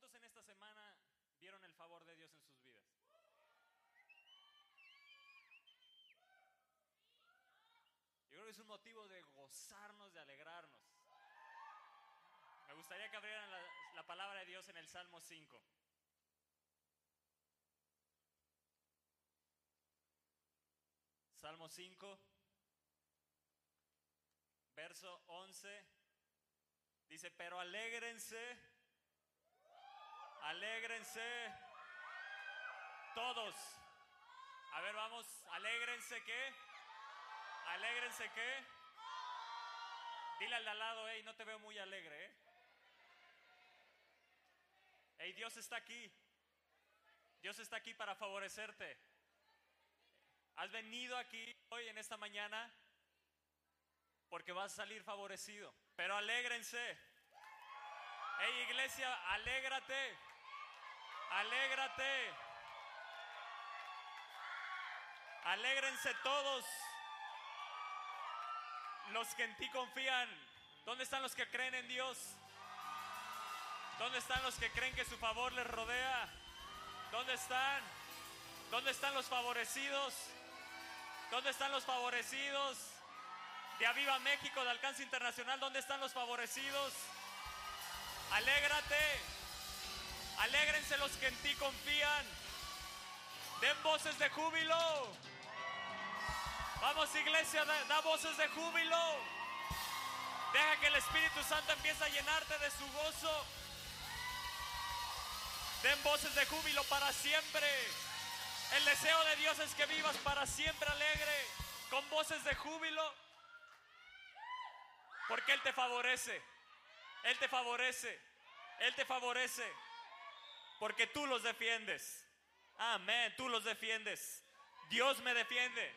¿Cuántos en esta semana vieron el favor de Dios en sus vidas? Yo creo que es un motivo de gozarnos, de alegrarnos. Me gustaría que abrieran la, la palabra de Dios en el Salmo 5. Salmo 5, verso 11, dice, pero alégrense, alégrense todos. A ver, vamos, alégrense qué, alégrense qué. Dile al de al lado, hey, no te veo muy alegre, ¿eh? Hey, Dios está aquí. Dios está aquí para favorecerte. Has venido aquí hoy en esta mañana porque vas a salir favorecido. Pero alégrense. Hey iglesia, alégrate. Alégrate. Alégrense todos los que en ti confían. ¿Dónde están los que creen en Dios? ¿Dónde están los que creen que su favor les rodea? ¿Dónde están? ¿Dónde están los favorecidos? ¿Dónde están los favorecidos? De Aviva México, de Alcance Internacional, ¿dónde están los favorecidos? Alégrate. Alégrense los que en ti confían. Den voces de júbilo. Vamos iglesia, da, da voces de júbilo. Deja que el Espíritu Santo empiece a llenarte de su gozo. Den voces de júbilo para siempre. El deseo de Dios es que vivas para siempre alegre, con voces de júbilo. Porque Él te favorece. Él te favorece. Él te favorece. Porque tú los defiendes. Amén. Tú los defiendes. Dios me defiende.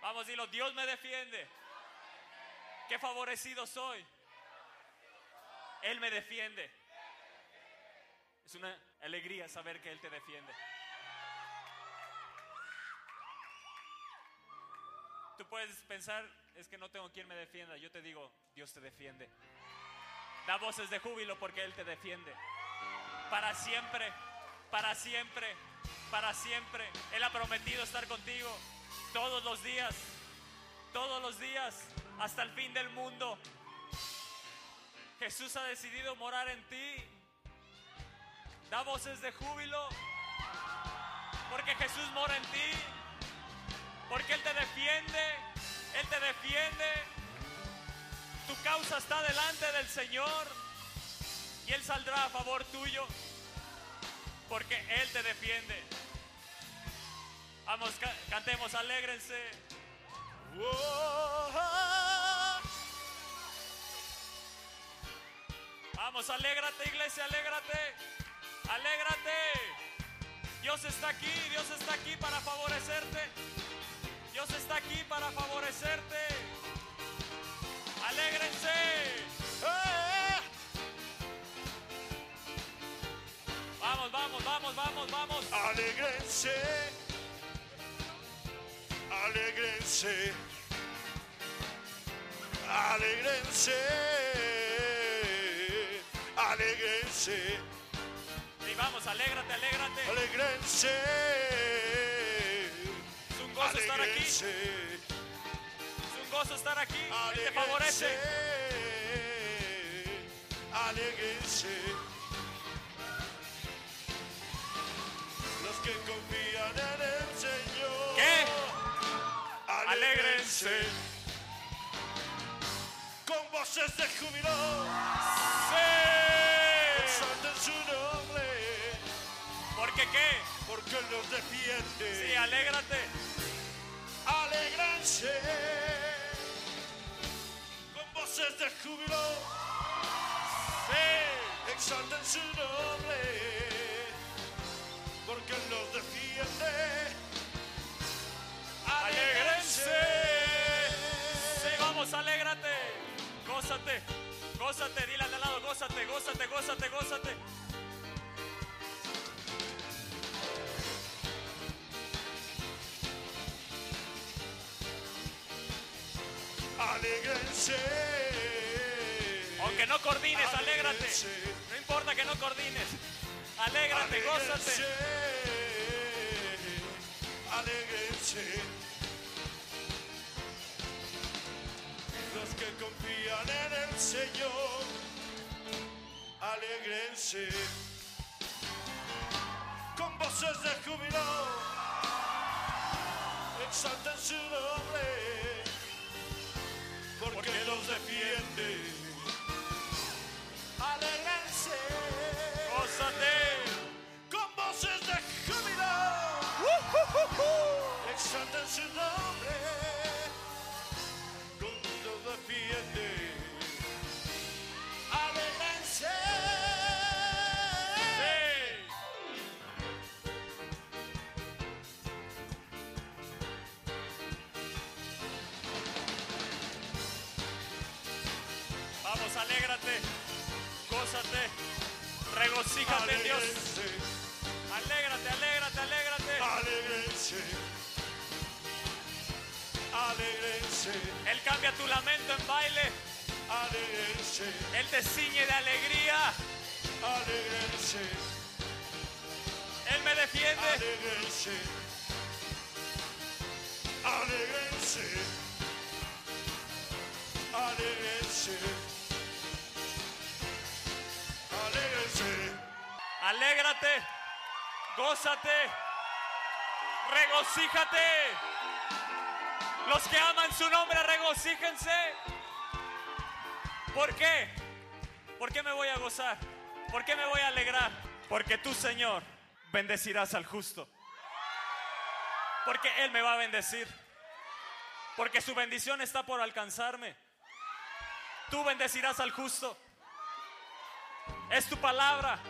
Vamos, dilo. Dios me defiende. Qué favorecido soy. Él me defiende. Es una alegría saber que Él te defiende. Tú puedes pensar, es que no tengo quien me defienda. Yo te digo, Dios te defiende. Da voces de júbilo porque Él te defiende. Para siempre, para siempre, para siempre. Él ha prometido estar contigo todos los días, todos los días, hasta el fin del mundo. Jesús ha decidido morar en ti. Da voces de júbilo porque Jesús mora en ti. Porque Él te defiende, Él te defiende. Tu causa está delante del Señor Él saldrá a favor tuyo porque Él te defiende. Vamos, ca- cantemos, alégrense. Vamos, alégrate iglesia, alégrate. Alégrate. Dios está aquí, Dios está aquí para favorecerte. Dios está aquí para favorecerte. Alégrense. Vamos, vamos, vamos, vamos, vamos. Alégrense, alégrense, alégrense, alégrense, Y vamos, alégrate, alégrate. alégrense, Es un gozo estar aquí. Es un gozo estar aquí. Te favorece. alégrense. Que confían en el Señor. ¿Qué? Alégrense. Con voces de júbilo. ¡Sí! Exalten su nombre. ¿Por qué qué? Porque Él nos defiende. Sí, alégrate. Alégrense. Con voces de júbilo. Sí. Exalten su nombre. Gózate. Gózate, dile al lado, gózate, gózate, gózate, gózate. Alégrense. Aunque no coordines, alégrate. No importa importa que no coordines. Alégrate, gózate. Alégrense. Señor, alégrense. Con voces de júbilo, exalten su nombre, porque los defiende. Alégrense. Gózate. con voces de júbilo. Exalten su nombre, alégrate, gózate, regocíjate en Dios. Alégrate, alégrate, alégrate. Alégrense. Alégrense. Él cambia tu lamento en baile. Alégrense. Él te ciñe de alegría. Alégrense. Él me defiende. Alégrense. Alégrense. Alégrate, gózate, regocíjate. Los que aman su nombre, regocíjense. ¿Por qué? ¿Por qué me voy a gozar? ¿Por qué me voy a alegrar? Porque tú, Señor, bendecirás al justo. Porque Él me va a bendecir. Porque su bendición está por alcanzarme. Tú bendecirás al justo. Es tu palabra.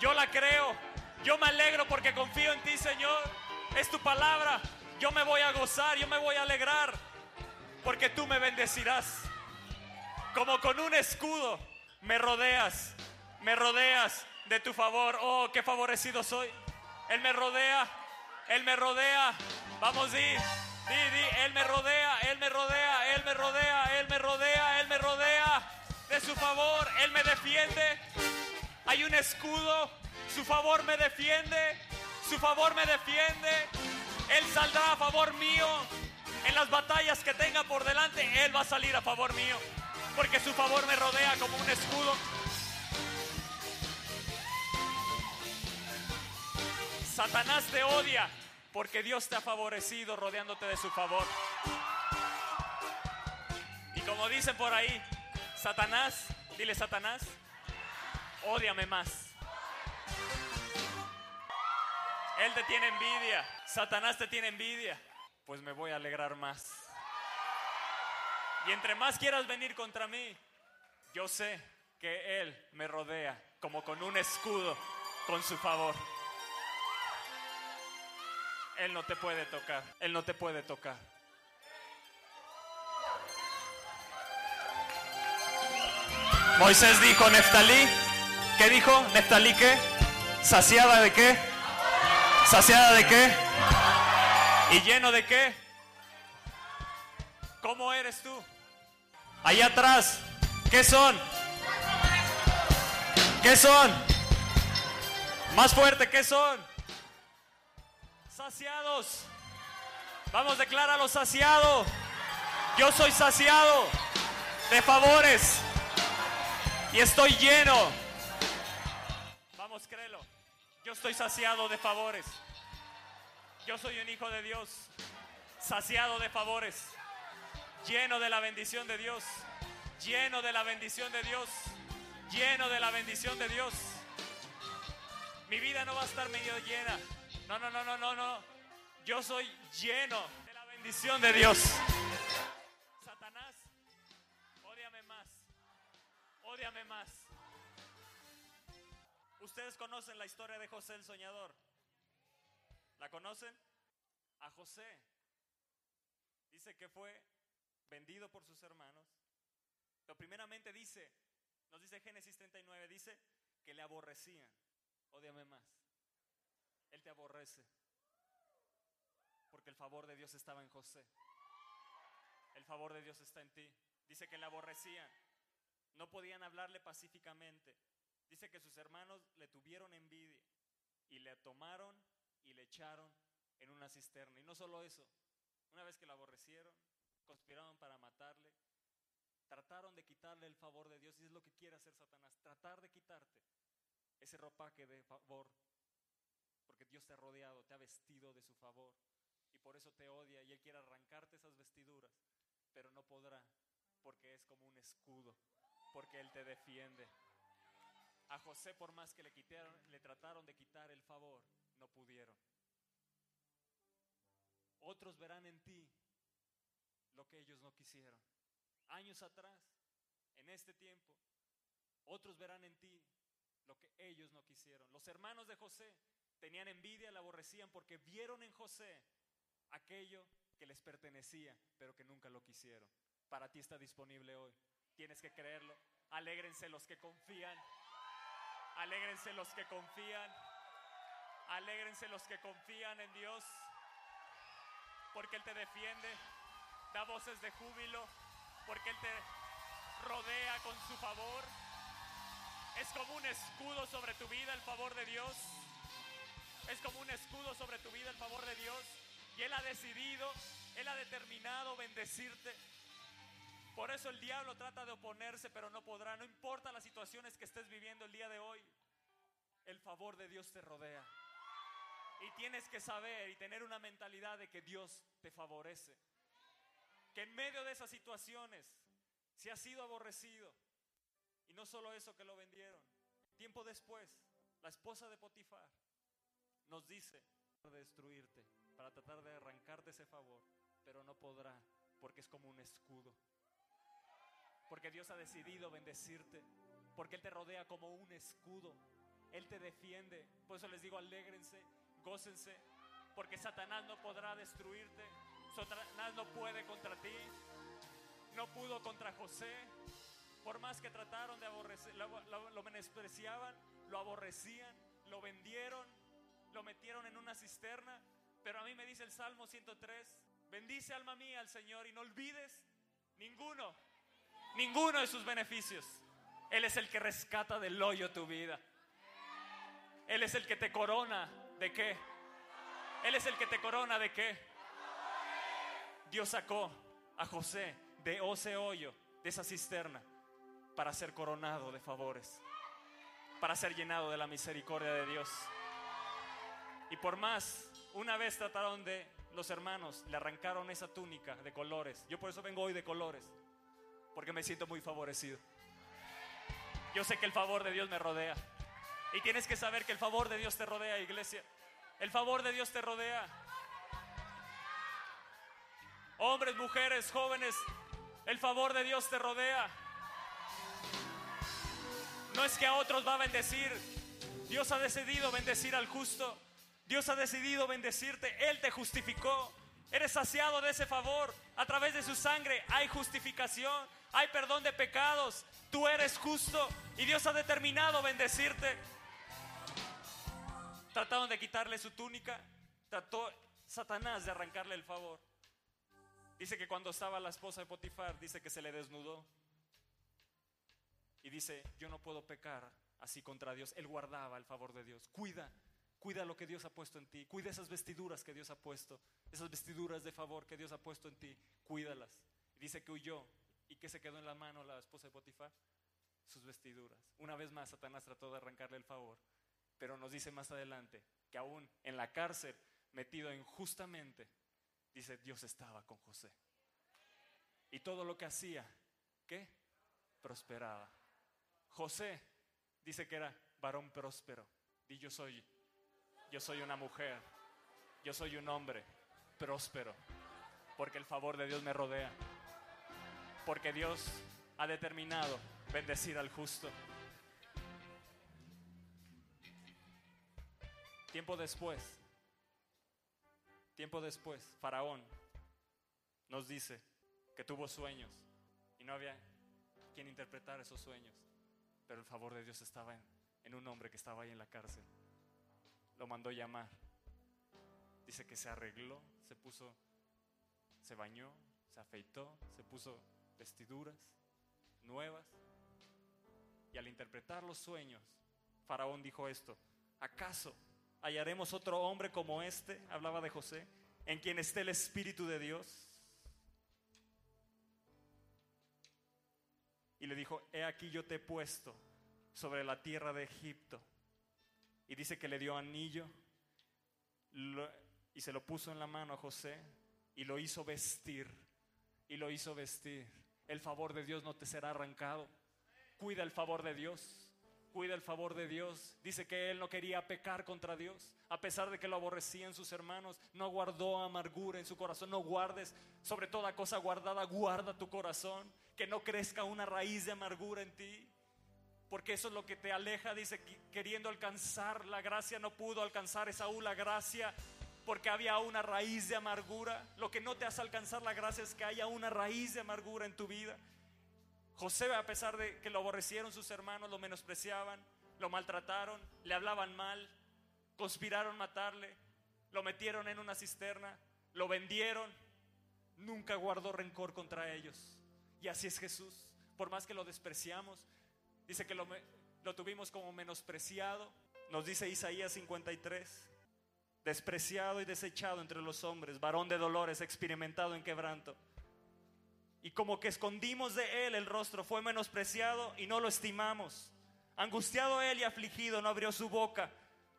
Yo la creo. Yo me alegro porque confío en ti, Señor. Es tu palabra. Yo me voy a gozar, yo me voy a alegrar. Porque tú me bendecirás. Como con un escudo me rodeas. Me rodeas de tu favor. Oh, qué favorecido soy. Él me rodea. Él me rodea. Vamos, di. Di, di. Él me rodea. Él me rodea. Él me rodea. Él me rodea. Él me rodea. De su favor. Él me defiende. Hay un escudo. Su favor me defiende. Su favor me defiende. Él saldrá a favor mío. En las batallas que tenga por delante, Él va a salir a favor mío. Porque su favor me rodea como un escudo. Satanás te odia porque Dios te ha favorecido rodeándote de su favor. Y como dicen por ahí, Satanás, dile Satanás, ódiame más. Él te tiene envidia, Satanás te tiene envidia, pues me voy a alegrar más. Y entre más quieras venir contra mí, yo sé que Él me rodea como con un escudo, con su favor. Él no te puede tocar, Él no te puede tocar. Moisés dijo, Neftalí, ¿qué dijo? ¿Neftalí qué? ¿Saciada de qué? ¿Saciada de qué? ¿Y lleno de qué? ¿Cómo eres tú? Allá atrás, ¿qué son? ¿Qué son? Más fuerte, ¿qué son? Saciados. Vamos, decláralo saciado. Yo soy saciado de favores y estoy lleno. Vamos, créelo. Yo estoy saciado de favores. Yo soy un hijo de Dios, saciado de favores, lleno de la bendición de Dios, lleno de la bendición de Dios, lleno de la bendición de Dios. Mi vida no va a estar medio llena. No, no, no, no, no, no. Yo soy lleno de la bendición de Dios. Satanás, ódiame más. Ódiame más. Ustedes conocen la historia de José el soñador. ¿La conocen? A José. Dice que fue vendido por sus hermanos. Pero primeramente dice, nos dice Génesis 39, dice que le aborrecían. Ódiame más. Él te aborrece. Porque el favor de Dios estaba en José. El favor de Dios está en ti. Dice que le aborrecían. No podían hablarle pacíficamente. Dice que sus hermanos le tuvieron envidia y le tomaron y le echaron en una cisterna. Y no solo eso, una vez que la aborrecieron, conspiraron para matarle, trataron de quitarle el favor de Dios y es lo que quiere hacer Satanás, tratar de quitarte ese ropaje de favor, porque Dios te ha rodeado, te ha vestido de su favor y por eso te odia y Él quiere arrancarte esas vestiduras, pero no podrá porque es como un escudo, porque Él te defiende. A José por más que le quitaron, le trataron de quitar el favor, no pudieron. Otros verán en ti lo que ellos no quisieron. Años atrás, en este tiempo, otros verán en ti lo que ellos no quisieron. Los hermanos de José tenían envidia, la aborrecían porque vieron en José aquello que les pertenecía, pero que nunca lo quisieron. Para ti está disponible hoy. Tienes que creerlo. Alégrense los que confían. Alégrense los que confían. Alégrense los que confían en Dios. Porque Él te defiende. Da voces de júbilo. Porque Él te rodea con su favor. Es como un escudo sobre tu vida el favor de Dios. Es como un escudo sobre tu vida el favor de Dios. Y Él ha decidido, Él ha determinado bendecirte. Por eso el diablo trata de oponerse, pero no podrá. No importa las situaciones que estés viviendo el día de hoy. El favor de Dios te rodea. Y tienes que saber y tener una mentalidad de que Dios te favorece. Que en medio de esas situaciones, si has sido aborrecido, y no solo eso que lo vendieron, tiempo después, la esposa de Potifar nos dice de destruirte, para tratar de arrancarte ese favor, pero no podrá, porque es como un escudo. Porque Dios ha decidido bendecirte, porque Él te rodea como un escudo. Él te defiende. Por eso les digo, alégrense, gócense, porque Satanás no podrá destruirte. Satanás no puede contra ti. No pudo contra José. Por más que trataron de aborrecer, lo, lo, lo menospreciaban, lo aborrecían, lo vendieron, lo metieron en una cisterna. Pero a mí me dice el Salmo 103, bendice alma mía al Señor y no olvides ninguno, ninguno de sus beneficios. Él es el que rescata del hoyo tu vida. Él es el que te corona de qué? Él es el que te corona de qué? Dios sacó a José de ese hoyo, de esa cisterna, para ser coronado de favores, para ser llenado de la misericordia de Dios. Y por más, una vez trataron de, los hermanos le arrancaron esa túnica de colores. Yo por eso vengo hoy de colores, porque me siento muy favorecido. Yo sé que el favor de Dios me rodea. Y tienes que saber que el favor de Dios te rodea, iglesia. El favor de Dios te rodea. Hombres, mujeres, jóvenes, el favor de Dios te rodea. No es que a otros va a bendecir. Dios ha decidido bendecir al justo. Dios ha decidido bendecirte. Él te justificó. Eres saciado de ese favor. A través de su sangre hay justificación. Hay perdón de pecados. Tú eres justo. Y Dios ha determinado bendecirte. Trataron de quitarle su túnica. Trató Satanás de arrancarle el favor. Dice que cuando estaba la esposa de Potifar, dice que se le desnudó. Y dice, yo no puedo pecar así contra Dios. Él guardaba el favor de Dios. Cuida, cuida lo que Dios ha puesto en ti. Cuida esas vestiduras que Dios ha puesto. Esas vestiduras de favor que Dios ha puesto en ti. Cuídalas. Dice que huyó. ¿Y que se quedó en la mano la esposa de Potifar? Sus vestiduras. Una vez más, Satanás trató de arrancarle el favor. Pero nos dice más adelante que aún en la cárcel, metido injustamente, dice, Dios estaba con José. Y todo lo que hacía, ¿qué? Prosperaba. José dice que era varón próspero. Y yo soy, yo soy una mujer, yo soy un hombre próspero, porque el favor de Dios me rodea, porque Dios ha determinado bendecir al justo. Tiempo después, tiempo después, Faraón nos dice que tuvo sueños y no había quien interpretar esos sueños, pero el favor de Dios estaba en, en un hombre que estaba ahí en la cárcel. Lo mandó llamar. Dice que se arregló, se puso, se bañó, se afeitó, se puso vestiduras nuevas y al interpretar los sueños Faraón dijo esto, ¿acaso hallaremos otro hombre como este? Hablaba de José, en quien esté el Espíritu de Dios. Y le dijo, he aquí yo te he puesto sobre la tierra de Egipto. Y dice que le dio anillo y se lo puso en la mano a José y lo hizo vestir. Y lo hizo vestir. El favor de Dios no te será arrancado. Cuida el favor de Dios. Cuida el favor de Dios. Dice que él no quería pecar contra Dios. A pesar de que lo aborrecían sus hermanos, no guardó amargura en su corazón. No guardes sobre toda cosa guardada, guarda tu corazón. Que no crezca una raíz de amargura en ti. Porque eso es lo que te aleja, dice, queriendo alcanzar la gracia, no pudo alcanzar Esaú la gracia porque había una raíz de amargura. Lo que no te hace alcanzar la gracia es que haya una raíz de amargura en tu vida. José, a pesar de que lo aborrecieron sus hermanos, lo menospreciaban, lo maltrataron, le hablaban mal, conspiraron matarle, lo metieron en una cisterna, lo vendieron, nunca guardó rencor contra ellos. Y así es Jesús. Por más que lo despreciamos, dice que lo, lo tuvimos como menospreciado. Nos dice Isaías 53, despreciado y desechado entre los hombres, varón de dolores, experimentado en quebranto y como que escondimos de él el rostro, fue menospreciado y no lo estimamos. Angustiado él y afligido, no abrió su boca,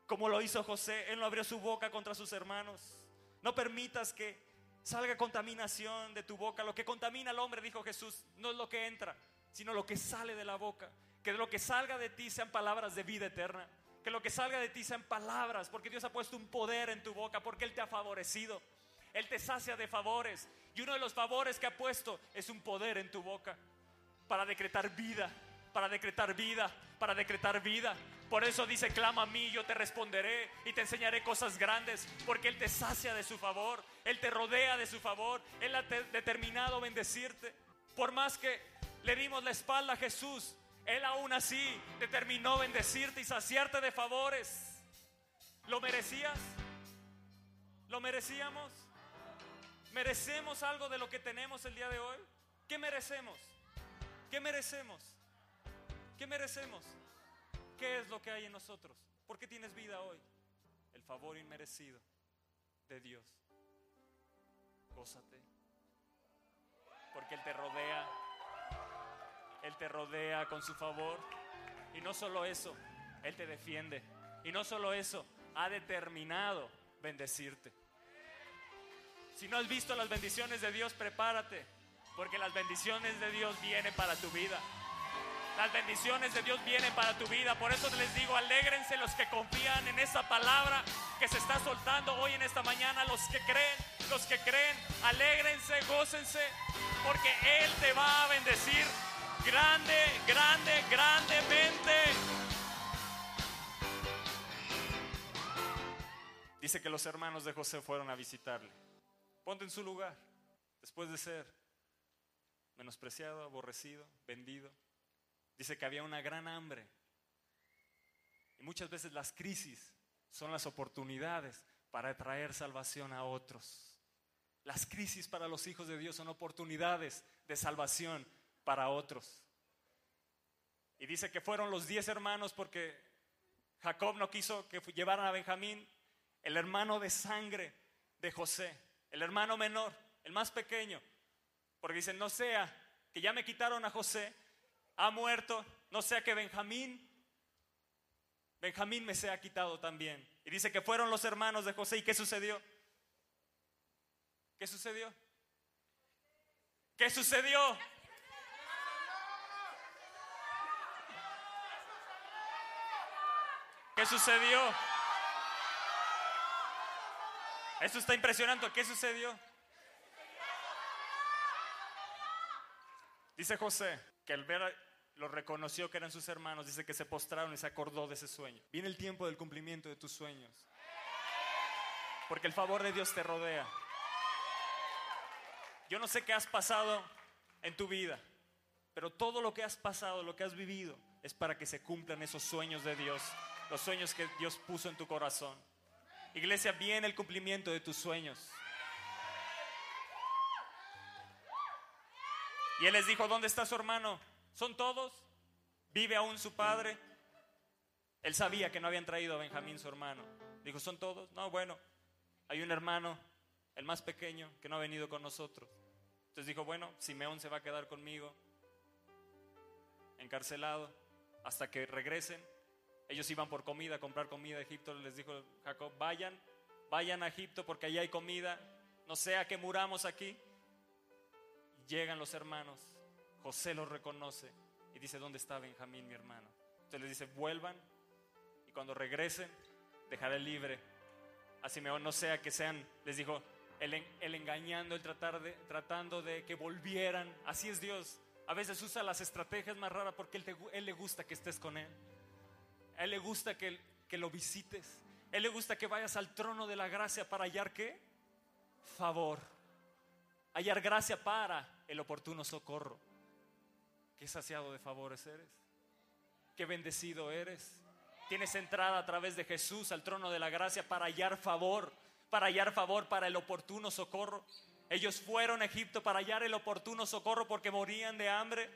como lo hizo José, él no abrió su boca contra sus hermanos. No permitas que salga contaminación de tu boca. Lo que contamina al hombre, dijo Jesús, no es lo que entra, sino lo que sale de la boca. Que lo que salga de ti sean palabras de vida eterna. Que lo que salga de ti sean palabras, porque Dios ha puesto un poder en tu boca, porque Él te ha favorecido. Él te sacia de favores. Y uno de los favores que ha puesto es un poder en tu boca para decretar vida, para decretar vida, para decretar vida. Por eso dice, clama a mí, yo te responderé y te enseñaré cosas grandes, porque Él te sacia de su favor, Él te rodea de su favor, Él ha determinado bendecirte. Por más que le dimos la espalda a Jesús, Él aún así determinó bendecirte y saciarte de favores. ¿Lo merecías? ¿Lo merecíamos? ¿Merecemos algo de lo que tenemos el día de hoy? ¿Qué merecemos? ¿Qué merecemos? ¿Qué merecemos? ¿Qué es lo que hay en nosotros? ¿Por qué tienes vida hoy? El favor inmerecido de Dios. Gózate. Porque Él te rodea. Él te rodea con su favor. Y no solo eso, Él te defiende. Y no solo eso, ha determinado bendecirte. Si no has visto las bendiciones de Dios, prepárate, porque las bendiciones de Dios vienen para tu vida. Las bendiciones de Dios vienen para tu vida. Por eso les digo, alégrense los que confían en esa palabra que se está soltando hoy en esta mañana. Los que creen, los que creen, alégrense, gócense, porque Él te va a bendecir grande, grande, grandemente. Dice que los hermanos de José fueron a visitarle. Ponte en su lugar, después de ser menospreciado, aborrecido, vendido. Dice que había una gran hambre. Y muchas veces las crisis son las oportunidades para traer salvación a otros. Las crisis para los hijos de Dios son oportunidades de salvación para otros. Y dice que fueron los diez hermanos porque Jacob no quiso que llevaran a Benjamín, el hermano de sangre de José el hermano menor, el más pequeño, porque dicen, no sea que ya me quitaron a José, ha muerto, no sea que Benjamín, Benjamín me sea quitado también. Y dice que fueron los hermanos de José. ¿Y qué sucedió? ¿Qué sucedió? ¿Qué sucedió? ¿Qué sucedió? Eso está impresionante. ¿Qué sucedió? Dice José que al ver lo reconoció que eran sus hermanos, dice que se postraron y se acordó de ese sueño. Viene el tiempo del cumplimiento de tus sueños. Porque el favor de Dios te rodea. Yo no sé qué has pasado en tu vida, pero todo lo que has pasado, lo que has vivido, es para que se cumplan esos sueños de Dios, los sueños que Dios puso en tu corazón. Iglesia, viene el cumplimiento de tus sueños. Y él les dijo, ¿dónde está su hermano? ¿Son todos? ¿Vive aún su padre? Él sabía que no habían traído a Benjamín, su hermano. Dijo, ¿son todos? No, bueno, hay un hermano, el más pequeño, que no ha venido con nosotros. Entonces dijo, bueno, Simeón se va a quedar conmigo, encarcelado, hasta que regresen. Ellos iban por comida, a comprar comida a Egipto. Les dijo Jacob, vayan, vayan a Egipto porque allí hay comida. No sea que muramos aquí. Llegan los hermanos. José los reconoce y dice, ¿dónde está Benjamín, mi hermano? Entonces les dice, vuelvan y cuando regresen, dejaré libre a. No sea que sean, les dijo, el, engañando, el tratar de, tratando de que volvieran. Así es Dios. A veces usa las estrategias más raras porque él le gusta que estés con Él. Él le gusta que, que lo visites. Él le gusta que vayas al trono de la gracia para hallar qué? Favor. Hallar gracia para el oportuno socorro. Qué saciado de favores eres. Qué bendecido eres. Tienes entrada a través de Jesús al trono de la gracia para hallar favor, para hallar favor para el oportuno socorro. Ellos fueron a Egipto para hallar el oportuno socorro porque morían de hambre.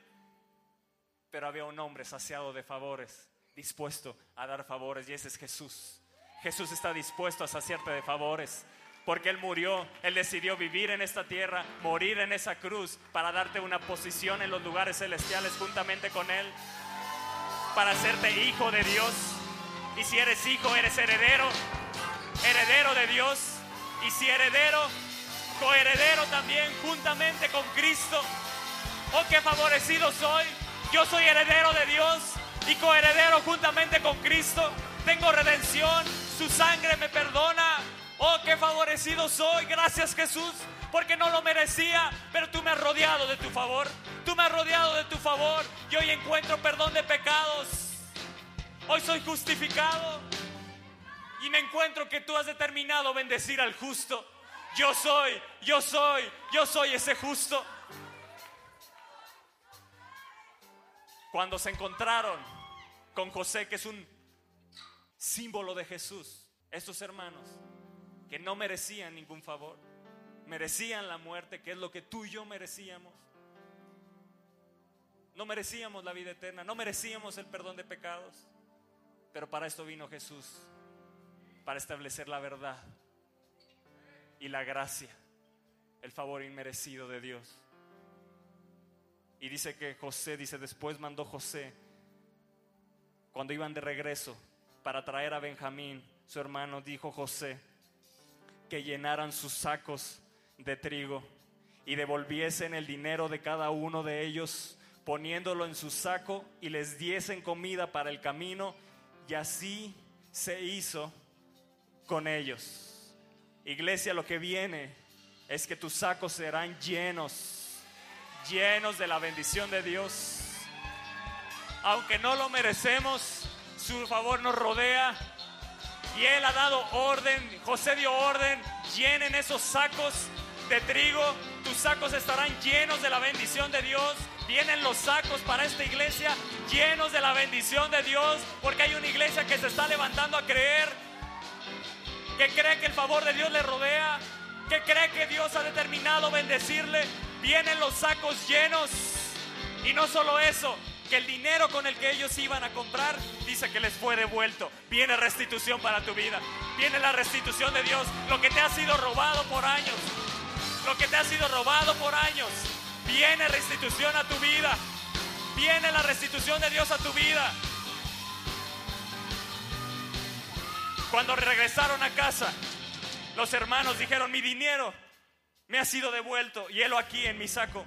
Pero había un hombre saciado de favores, dispuesto a dar favores, y ese es Jesús. Jesús está dispuesto a saciarte de favores porque Él murió, Él decidió vivir en esta tierra, morir en esa cruz para darte una posición en los lugares celestiales juntamente con Él, para hacerte hijo de Dios. Y si eres hijo, eres heredero, heredero de Dios. Y si heredero, coheredero también juntamente con Cristo. Oh, qué favorecido soy. Yo soy heredero de Dios y coheredero juntamente con Cristo. Tengo redención, su sangre me perdona, Oh, qué favorecido soy. Gracias Jesús. Porque no lo merecía. Pero tú me has rodeado de tu favor. Tú me has rodeado de tu favor. Y hoy encuentro perdón de pecados. Hoy soy justificado. Y me encuentro que tú has determinado bendecir al justo. Yo soy, yo soy, yo soy ese justo. Cuando se encontraron con José, que es un símbolo de Jesús, estos hermanos que no merecían ningún favor, merecían la muerte, que es lo que tú y yo merecíamos. No merecíamos la vida eterna, no merecíamos el perdón de pecados, pero para esto vino Jesús, para establecer la verdad y la gracia, el favor inmerecido de Dios. Y dice que José, dice, después mandó José, cuando iban de regreso para traer a Benjamín, su hermano, dijo José, que llenaran sus sacos de trigo y devolviesen el dinero de cada uno de ellos, poniéndolo en su saco y les diesen comida para el camino, y así se hizo con ellos. Iglesia, lo que viene es que tus sacos serán llenos, llenos de la bendición de Dios. Aunque no lo merecemos, su favor nos rodea y él ha dado orden, José dio orden, llenen esos sacos de trigo, tus sacos estarán llenos de la bendición de Dios. Vienen los sacos para esta iglesia llenos de la bendición de Dios, porque hay una iglesia que se está levantando a creer, que cree que el favor de Dios le rodea, que cree que Dios ha determinado bendecirle. Vienen los sacos llenos. Y no solo eso, que el dinero con el que ellos iban a comprar dice que les fue devuelto. Viene restitución para tu vida. Viene la restitución de Dios. Lo que te ha sido robado por años. Lo que te ha sido robado por años. Viene restitución a tu vida. Viene la restitución de Dios a tu vida. Cuando regresaron a casa, los hermanos dijeron, mi dinero me ha sido devuelto y aquí en mi saco.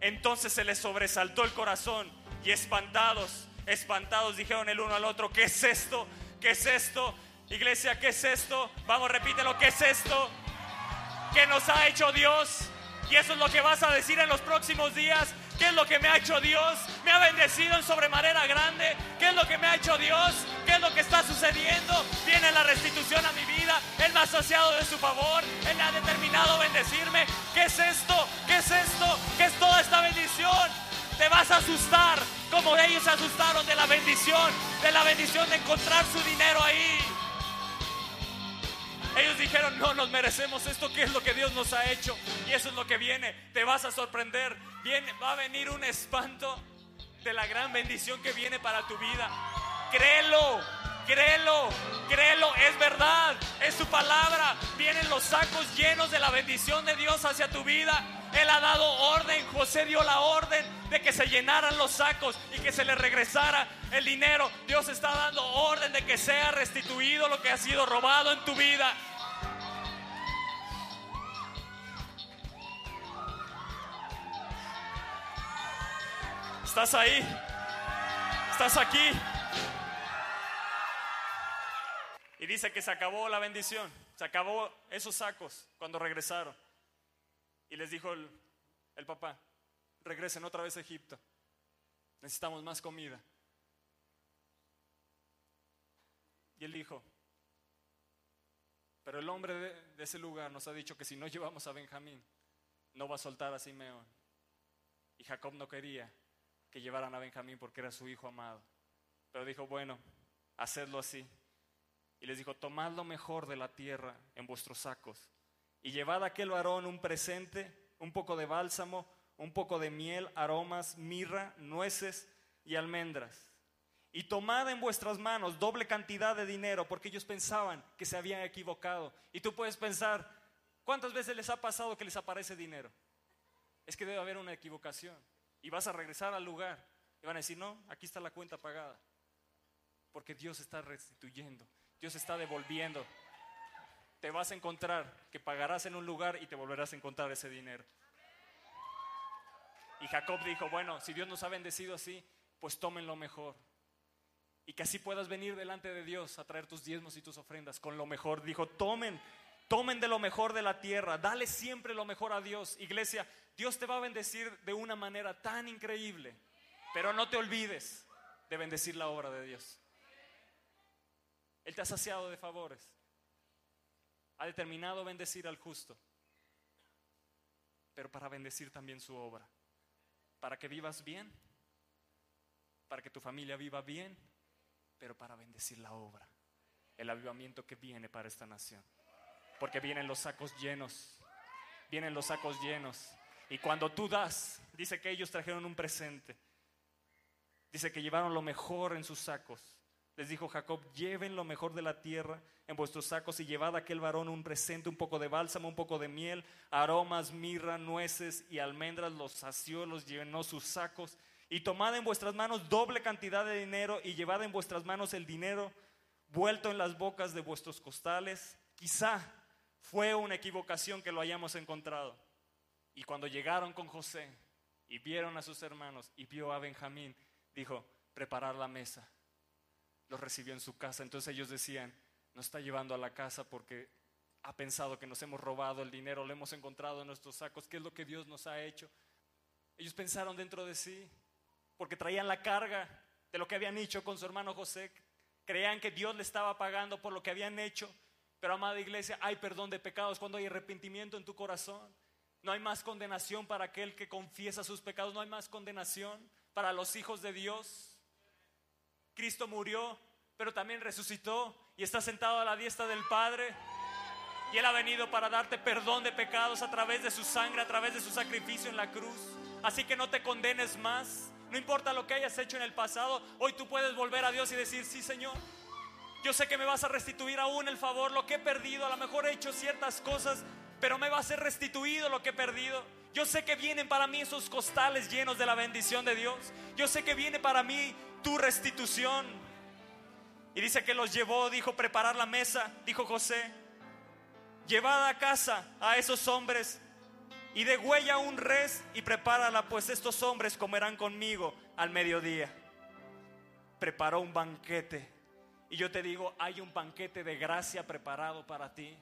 Entonces se les sobresaltó el corazón y espantados, espantados dijeron el uno al otro, ¿qué es esto? ¿Qué es esto? Iglesia, ¿qué es esto? Vamos, repítelo, ¿qué es esto? ¿Qué nos ha hecho Dios? Y eso es lo que vas a decir en los próximos días. ¿Qué es lo que me ha hecho Dios? Me ha bendecido en sobremanera grande. ¿Qué es lo que me ha hecho Dios? ¿Qué es lo que está sucediendo? Viene la restitución a mi vida. Él me ha asociado de su favor. Él ha determinado bendecirme. ¿Qué es esto? ¿Qué es esto? ¿Qué es toda esta bendición? Te vas a asustar como ellos se asustaron de la bendición, de la bendición de encontrar su dinero ahí. Ellos dijeron, no nos merecemos esto, ¿qué es lo que Dios nos ha hecho? Y eso es lo que viene, te vas a sorprender. Viene, va a venir un espanto de la gran bendición que viene para tu vida. Créelo, Créelo, créelo, es verdad, es su palabra. Vienen los sacos llenos de la bendición de Dios hacia tu vida. Él ha dado orden, José dio la orden de que se llenaran los sacos y que se le regresara el dinero. Dios está dando orden de que sea restituido lo que ha sido robado en tu vida. ¿Estás ahí? ¿Estás aquí? Y dice que se acabó la bendición, se acabó esos sacos cuando regresaron. Y les dijo el, el papá, regresen otra vez a Egipto, necesitamos más comida. Y él dijo, pero el hombre de, de, ese lugar nos ha dicho que si no llevamos a Benjamín, no va a soltar a Simeón. Y Jacob no quería que llevaran a Benjamín porque era su hijo amado. Pero dijo, bueno, hacedlo así. Y les dijo, tomad lo mejor de la tierra en vuestros sacos y llevad a aquel varón un presente, un poco de bálsamo, un poco de miel, aromas, mirra, nueces y almendras. Y tomad en vuestras manos doble cantidad de dinero, porque ellos pensaban que se habían equivocado. Y tú puedes pensar, ¿cuántas veces les ha pasado que les aparece dinero? Es que debe haber una equivocación. Y vas a regresar al lugar y van a decir, no, aquí está la cuenta pagada. Porque Dios está restituyendo, Dios está devolviendo. Te vas a encontrar que pagarás en un lugar y te volverás a encontrar ese dinero. Y Jacob dijo, bueno, si Dios nos ha bendecido así, pues tomen lo mejor. Y que así puedas venir delante de Dios a traer tus diezmos y tus ofrendas con lo mejor. Dijo, tomen, tomen de lo mejor de la tierra, dale siempre lo mejor a Dios. Iglesia, Dios te va a bendecir de una manera tan increíble, pero no te olvides de bendecir la obra de Dios. Él te ha saciado de favores. Ha determinado bendecir al justo, pero para bendecir también su obra. Para que vivas bien, para que tu familia viva bien, pero para bendecir la obra. El avivamiento que viene para esta nación. Porque vienen los sacos llenos. Vienen los sacos llenos. Y cuando tú das, dice que ellos trajeron un presente. Dice que llevaron lo mejor en sus sacos. Les dijo Jacob, lleven lo mejor de la tierra en vuestros sacos y llevad a aquel varón un presente, un poco de bálsamo, un poco de miel, aromas, mirra, nueces y almendras. Los sació, los llenó sus sacos. Y tomad en vuestras manos doble cantidad de dinero y llevad en vuestras manos el dinero vuelto en las bocas de vuestros costales. Quizá fue una equivocación que lo hayamos encontrado. Y cuando llegaron con José y vieron a sus hermanos y vio a Benjamín, dijo, preparar la mesa los recibió en su casa. Entonces ellos decían, nos está llevando a la casa porque ha pensado que nos hemos robado el dinero, lo hemos encontrado en nuestros sacos, ¿qué es lo que Dios nos ha hecho? Ellos pensaron dentro de sí, porque traían la carga de lo que habían hecho con su hermano José, creían que Dios le estaba pagando por lo que habían hecho, pero amada iglesia, hay perdón de pecados cuando hay arrepentimiento en tu corazón. No hay más condenación para aquel que confiesa sus pecados, no hay más condenación para los hijos de Dios. Cristo murió, pero también resucitó y está sentado a la diestra del Padre. Y Él ha venido para darte perdón de pecados a través de su sangre, a través de su sacrificio en la cruz. Así que no te condenes más. No importa lo que hayas hecho en el pasado, hoy tú puedes volver a Dios y decir, sí Señor, yo sé que me vas a restituir aún el favor, lo que he perdido. A lo mejor he hecho ciertas cosas, pero me va a ser restituido lo que he perdido. Yo sé que vienen para mí esos costales llenos de la bendición de Dios. Yo sé que viene para mí tu restitución. Y dice que los llevó, dijo, preparar la mesa, dijo José, llevad a casa a esos hombres y degüella un res y prepárala, pues estos hombres comerán conmigo al mediodía. Preparó un banquete. Y yo te digo, hay un banquete de gracia preparado para ti.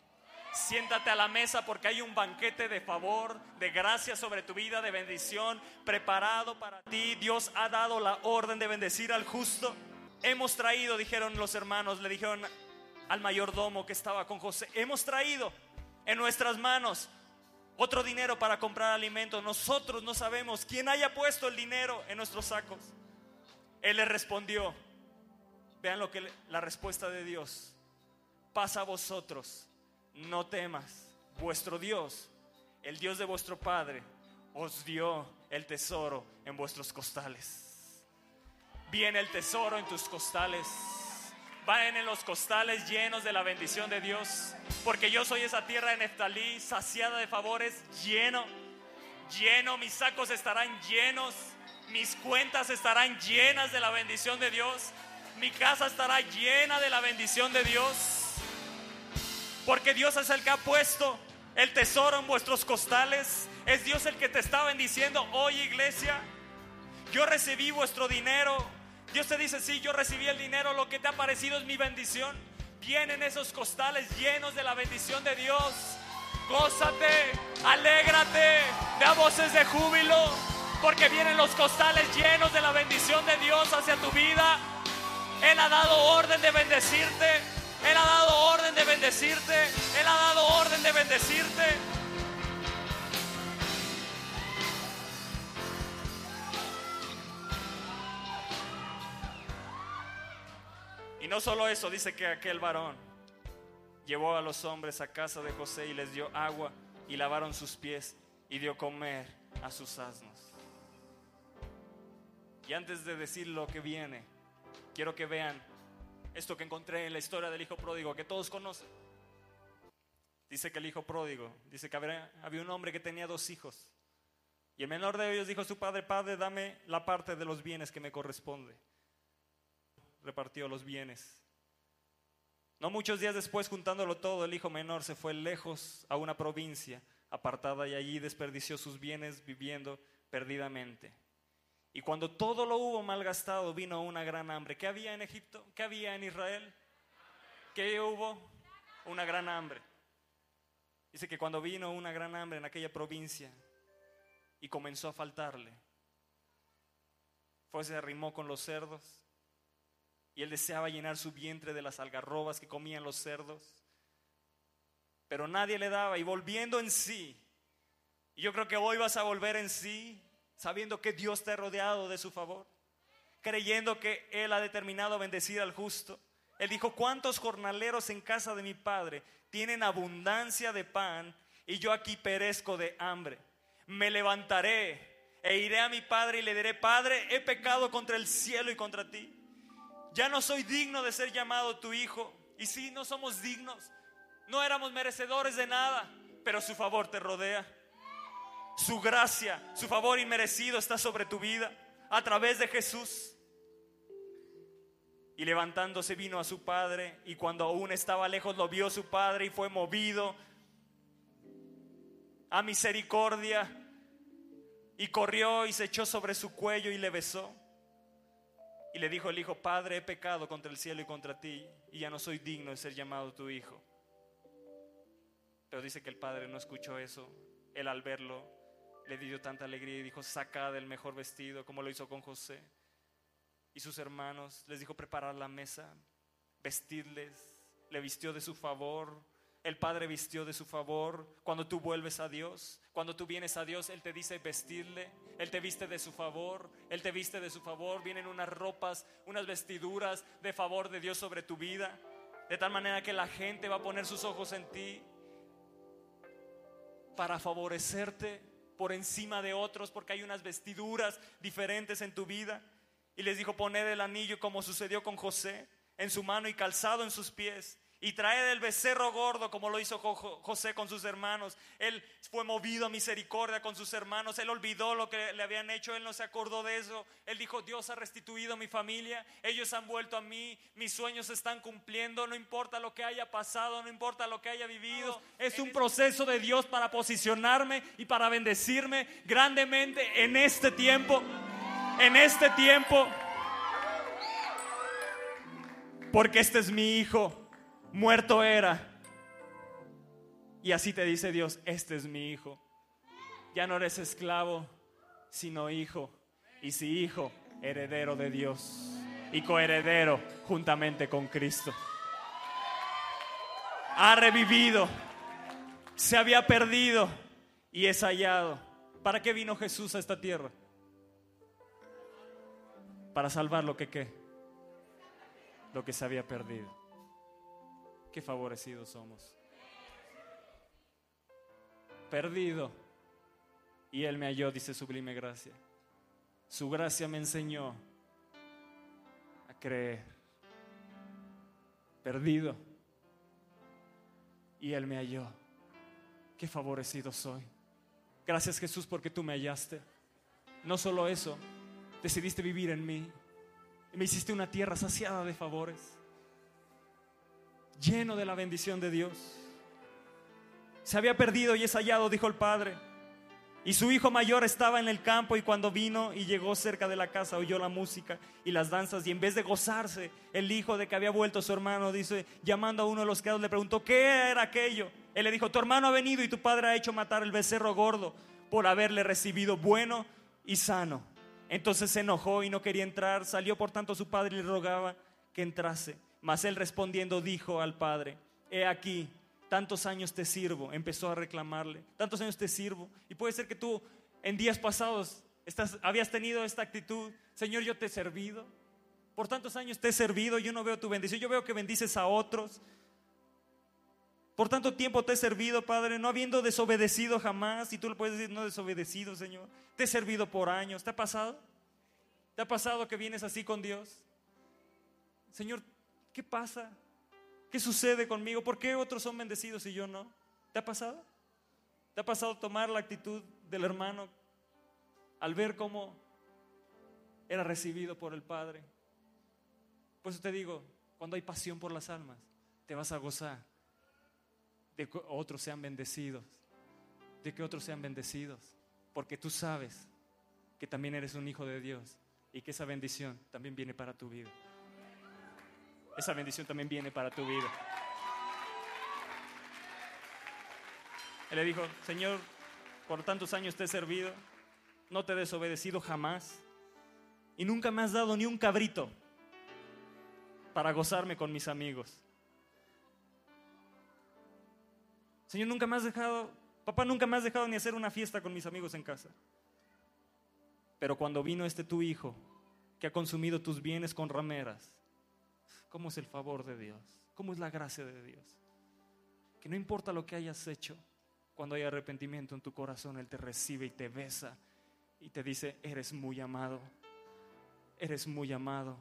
Siéntate a la mesa porque hay un banquete de favor, de gracia sobre tu vida, de bendición preparado para ti. Dios ha dado la orden de bendecir al justo. Hemos traído, dijeron los hermanos, le dijeron al mayordomo que estaba con José, hemos traído en nuestras manos otro dinero para comprar alimentos. Nosotros no sabemos quién haya puesto el dinero en nuestros sacos. Él le respondió, vean lo que la respuesta de Dios, pasa a vosotros no temas, vuestro Dios, el Dios de vuestro Padre, os dio el tesoro en vuestros costales. Viene el tesoro en tus costales. van en los costales llenos de la bendición de Dios. Porque yo soy esa tierra de Neftalí, saciada de favores, lleno, lleno, mis sacos estarán llenos, mis cuentas estarán llenas de la bendición de Dios, mi casa estará llena de la bendición de Dios. Porque Dios es el que ha puesto el tesoro en vuestros costales. Es Dios el que te está bendiciendo hoy, iglesia. Yo recibí vuestro dinero. Dios te dice, sí, yo recibí el dinero. Lo que te ha parecido es mi bendición. Vienen esos costales llenos de la bendición de Dios. Gózate, alégrate, da voces de júbilo. Porque vienen los costales llenos de la bendición de Dios hacia tu vida. Él ha dado orden de bendecirte. Él ha dado orden de bendecirte. Él ha dado orden de bendecirte. Y no solo eso, dice que aquel varón llevó a los hombres a casa de José y les dio agua y lavaron sus pies y dio comer a sus asnos. Y antes de decir lo que viene, quiero que vean esto que encontré en la historia del hijo pródigo, que todos conocen. Dice que el hijo pródigo, dice que había, había un hombre que tenía dos hijos. Y el menor de ellos dijo a su padre, padre, dame la parte de los bienes que me corresponde. Repartió los bienes. No muchos días después, juntándolo todo, el hijo menor se fue lejos a una provincia apartada y allí desperdició sus bienes viviendo perdidamente. Y cuando todo lo hubo malgastado, vino una gran hambre. ¿Qué había en Egipto? ¿Qué había en Israel? ¿Qué hubo? Una gran hambre. Dice que cuando vino una gran hambre en aquella provincia y comenzó a faltarle, fue se arrimó con los cerdos y él deseaba llenar su vientre de las algarrobas que comían los cerdos, pero nadie le daba y volviendo en sí, y yo creo que hoy vas a volver en sí, sabiendo que Dios te ha rodeado de su favor, creyendo que Él ha determinado bendecir al justo. Él dijo, ¿cuántos jornaleros en casa de mi padre tienen abundancia de pan y yo aquí perezco de hambre? Me levantaré e iré a mi padre y le diré, Padre, he pecado contra el cielo y contra ti. Ya no soy digno de ser llamado tu hijo. Y si no somos dignos, no éramos merecedores de nada, pero su favor te rodea. Su gracia, su favor inmerecido está sobre tu vida a través de Jesús. Y levantándose vino a su padre y cuando aún estaba lejos lo vio su padre y fue movido a misericordia y corrió y se echó sobre su cuello y le besó. Y le dijo el hijo, Padre, he pecado contra el cielo y contra ti y ya no soy digno de ser llamado tu hijo. Pero dice que el padre no escuchó eso. Él al verlo le dio tanta alegría y dijo, saca del mejor vestido, como lo hizo con José. Y sus hermanos les dijo preparar la mesa, vestirles, le vistió de su favor. El Padre vistió de su favor. Cuando tú vuelves a Dios, cuando tú vienes a Dios, Él te dice vestirle. Él te viste de su favor. Él te viste de su favor. Vienen unas ropas, unas vestiduras de favor de Dios sobre tu vida. De tal manera que la gente va a poner sus ojos en ti para favorecerte por encima de otros porque hay unas vestiduras diferentes en tu vida. Y les dijo, poned el anillo como sucedió con José en su mano y calzado en sus pies y trae el becerro gordo como lo hizo José con sus hermanos. Él fue movido a misericordia con sus hermanos. Él olvidó lo que le habían hecho. Él no se acordó de eso. Él dijo, Dios ha restituido mi familia. Ellos han vuelto a mí. Mis sueños se están cumpliendo. No importa lo que haya pasado, no importa lo que haya vivido. Es un proceso de Dios para posicionarme y para bendecirme grandemente en este tiempo. En este tiempo. Porque este es mi hijo muerto era. Y así te dice Dios, este es mi hijo. Ya no eres esclavo, sino hijo. Y si hijo, heredero de Dios. Y coheredero juntamente con Cristo. Ha revivido. Se había perdido y es hallado. ¿Para qué vino Jesús a esta tierra? Para salvar lo que qué? Lo que se había perdido. Qué favorecidos somos. Perdido. Y Él me halló, dice sublime gracia. Su gracia me enseñó a creer. perdido. Y Él me halló. Qué favorecido soy. Gracias Jesús porque tú me hallaste. No solo eso, decidiste vivir en mí. Y me hiciste una tierra saciada de favores. Lleno de la bendición de Dios. Se había perdido y es hallado, dijo el Padre. Y su hijo mayor estaba en el campo y cuando vino y llegó cerca de la casa oyó la música y las danzas y en vez de gozarse, el hijo de que había vuelto su hermano, dice, llamando a uno de los criados, le preguntó, ¿qué era aquello? Él le dijo, tu hermano ha venido y tu padre ha hecho matar el becerro gordo por haberle recibido bueno y sano. Entonces se enojó y no quería entrar, salió por tanto su padre y le rogaba que entrase. Mas él respondiendo dijo al padre, he aquí, tantos años te sirvo, empezó a reclamarle, tantos años te sirvo. Y puede ser que tú en días pasados estás, habías tenido esta actitud, Señor, yo te he servido, por tantos años te he servido, yo no veo tu bendición, yo veo que bendices a otros. Por tanto tiempo te he servido, Padre, no habiendo desobedecido jamás. Y tú le puedes decir, no desobedecido, Señor. Te he servido por años. ¿Te ha pasado? ¿Te ha pasado que vienes así con Dios? Señor, ¿qué pasa? ¿Qué sucede conmigo? ¿Por qué otros son bendecidos y yo no? ¿Te ha pasado? ¿Te ha pasado tomar la actitud del hermano al ver cómo era recibido por el Padre? Pues te digo, cuando hay pasión por las almas, te vas a gozar de que otros sean bendecidos, de que otros sean bendecidos, porque tú sabes que también eres un hijo de Dios y que esa bendición también viene para tu vida esa bendición también viene para tu vida. Él le dijo, Señor, por tantos años te he servido, no te he desobedecido jamás y nunca me has dado ni un cabrito para gozarme con mis amigos. Señor, nunca me has dejado, papá, nunca me has dejado ni hacer una fiesta con mis amigos en casa. Pero cuando vino este tu hijo, que ha consumido tus bienes con rameras, cómo es el favor de Dios, cómo es la gracia de Dios. Que no importa lo que hayas hecho, cuando hay arrepentimiento en tu corazón, Él te recibe y te besa y te dice, eres muy amado, eres muy amado.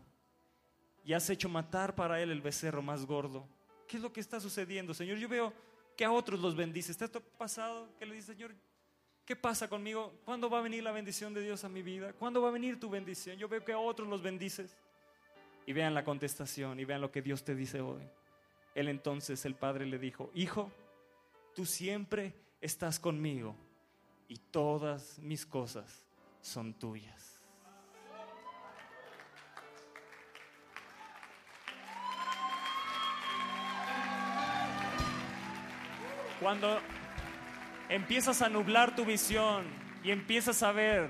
Y has hecho matar para Él el becerro más gordo. ¿Qué es lo que está sucediendo, Señor? Yo veo que a otros los bendices. ¿Está esto pasado? Que le dice, Señor, ¿qué pasa conmigo? ¿Cuándo va a venir la bendición de Dios a mi vida? ¿Cuándo va a venir tu bendición? Yo veo que a otros los bendices. Y vean la contestación y vean lo que Dios te dice hoy. Él entonces, el Padre le dijo, Hijo, tú siempre estás conmigo y todas mis cosas son tuyas. Cuando empiezas a nublar tu visión y empiezas a ver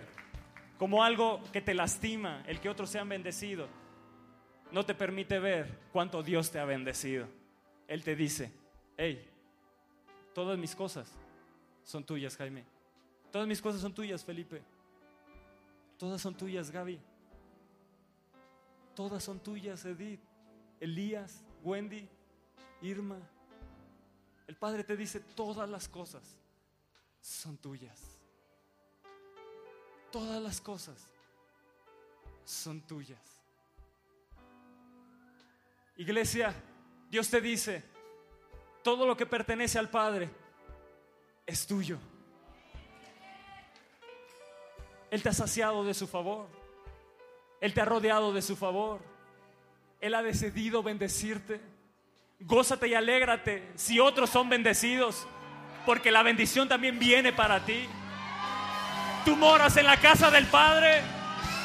como algo que te lastima el que otros sean bendecidos, no te permite ver cuánto Dios te ha bendecido. Él te dice, hey, todas mis cosas son tuyas, Jaime. Todas mis cosas son tuyas, Felipe. Todas son tuyas, Gaby. Todas son tuyas, Edith, Elías, Wendy, Irma. El Padre te dice, todas las cosas son tuyas. Todas las cosas son tuyas. Iglesia, Dios te dice, todo lo que pertenece al Padre es tuyo. Él te ha saciado de su favor. Él te ha rodeado de su favor. Él ha decidido bendecirte. Gózate y alégrate si otros son bendecidos, porque la bendición también viene para ti. Tú moras en la casa del Padre.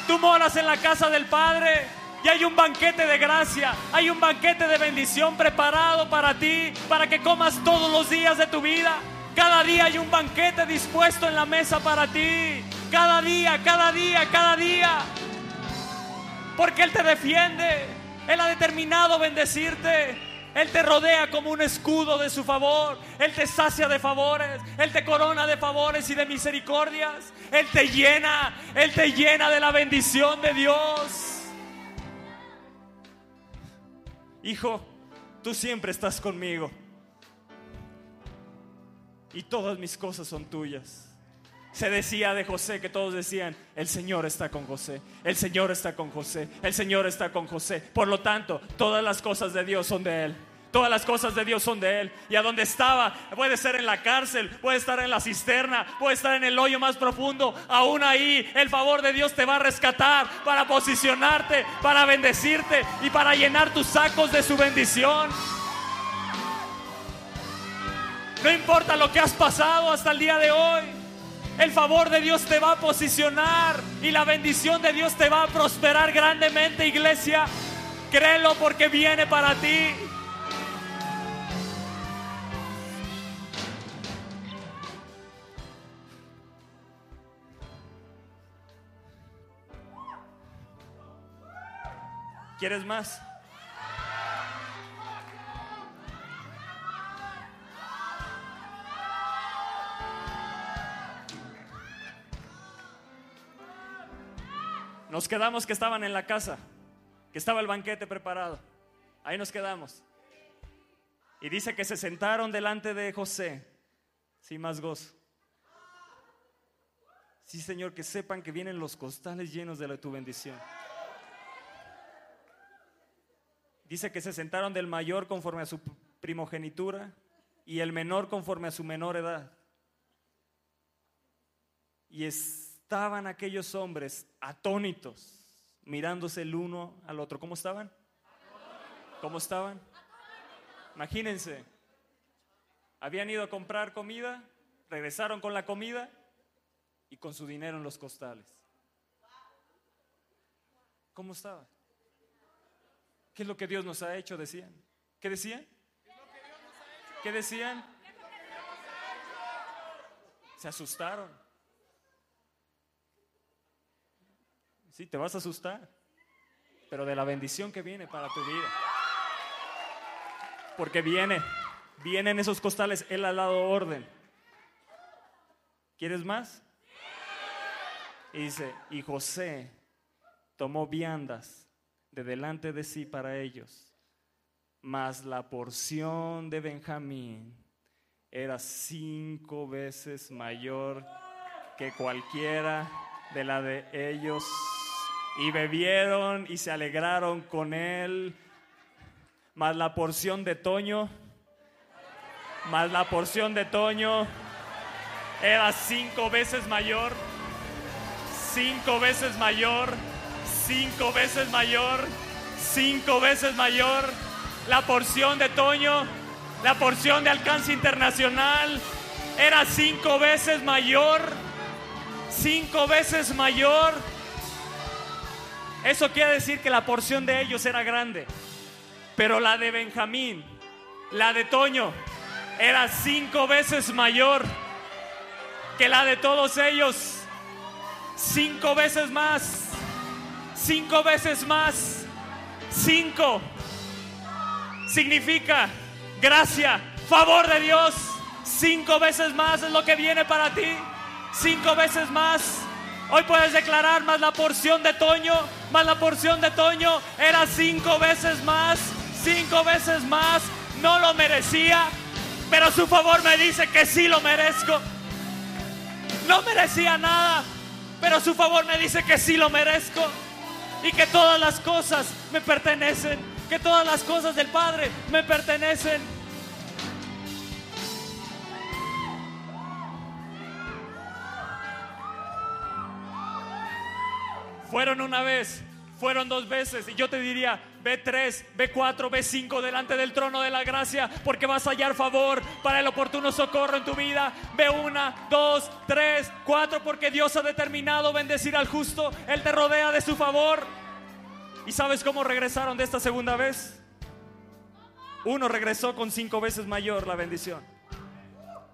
Tú moras en la casa del Padre. Y hay un banquete de gracia, hay un banquete de bendición preparado para ti, para que comas todos los días de tu vida. Cada día hay un banquete dispuesto en la mesa para ti. Cada día, cada día, cada día. Porque Él te defiende. Él ha determinado bendecirte. Él te rodea como un escudo de su favor. Él te sacia de favores. Él te corona de favores y de misericordias. Él te llena. Él te llena de la bendición de Dios. Hijo, tú siempre estás conmigo. Y todas mis cosas son tuyas. se decía de José que todos decían, el Señor está con José, el Señor está con José, el Señor está con José. Por lo tanto, todas las cosas de Dios son de Él. Todas las cosas de Dios son de Él. Y a donde estaba, puede ser en la cárcel, puede estar en la cisterna, puede estar en el hoyo más profundo. Aún ahí, el favor de Dios te va a rescatar para posicionarte, para bendecirte y para llenar tus sacos de su bendición. No importa lo que has pasado hasta el día de hoy. El favor de Dios te va a posicionar y la bendición de Dios te va a prosperar grandemente, iglesia. Créelo porque viene para ti. ¿Quieres más? Nos quedamos que estaban en la casa, que estaba el banquete preparado. Ahí nos quedamos. Y dice que se sentaron delante de José, sin más gozo. Sí, Señor, que sepan que vienen los costales llenos de tu bendición. Dice que se sentaron del mayor conforme a su primogenitura y el menor conforme a su menor edad. Y es estaban aquellos hombres atónitos, mirándose el uno al otro. ¿Cómo estaban? ¿Cómo estaban? Imagínense, habían ido a comprar comida, regresaron con la comida y con su dinero en los costales. ¿Cómo estaban? ¿Qué es lo que Dios nos ha hecho? Decían. ¿Qué decían? ¿Qué decían? Se asustaron. Sí, te vas a asustar, pero de la bendición que viene para tu vida. Porque viene, vienen esos costales, Él ha dado orden. ¿Quieres más? Y dice, y José tomó viandas de delante de sí para ellos, mas la porción de Benjamín era cinco veces mayor que cualquiera de la de ellos y bebieron y se alegraron con él. Más la porción de Toño, más la porción de Toño era cinco veces mayor, cinco veces mayor, cinco veces mayor, cinco veces mayor. La porción de Toño, la porción de alcance internacional era cinco veces mayor, cinco veces mayor. Eso quiere decir que la porción de ellos era grande. Pero la de Benjamín, la de Toño, era cinco veces mayor que la de todos ellos. Cinco veces más. Cinco veces más. Cinco. Significa gracia, favor de Dios. Cinco veces más es lo que viene para ti. Cinco veces más. Hoy puedes declarar más la porción de Toño, más la porción de Toño era cinco veces más, cinco veces más. No lo merecía, pero su favor me dice que sí lo merezco. No merecía nada, pero su favor me dice que sí lo merezco y que todas las cosas me pertenecen, que todas las cosas del Padre me pertenecen. Fueron una vez, fueron dos veces. Y yo te diría, ve tres, ve cuatro, ve cinco delante del trono de la gracia, porque vas a hallar favor para el oportuno socorro en tu vida. Ve una, dos, tres, cuatro, porque Dios ha determinado bendecir al justo. Él te rodea de su favor. ¿Y sabes cómo regresaron de esta segunda vez? Uno regresó con cinco veces mayor la bendición.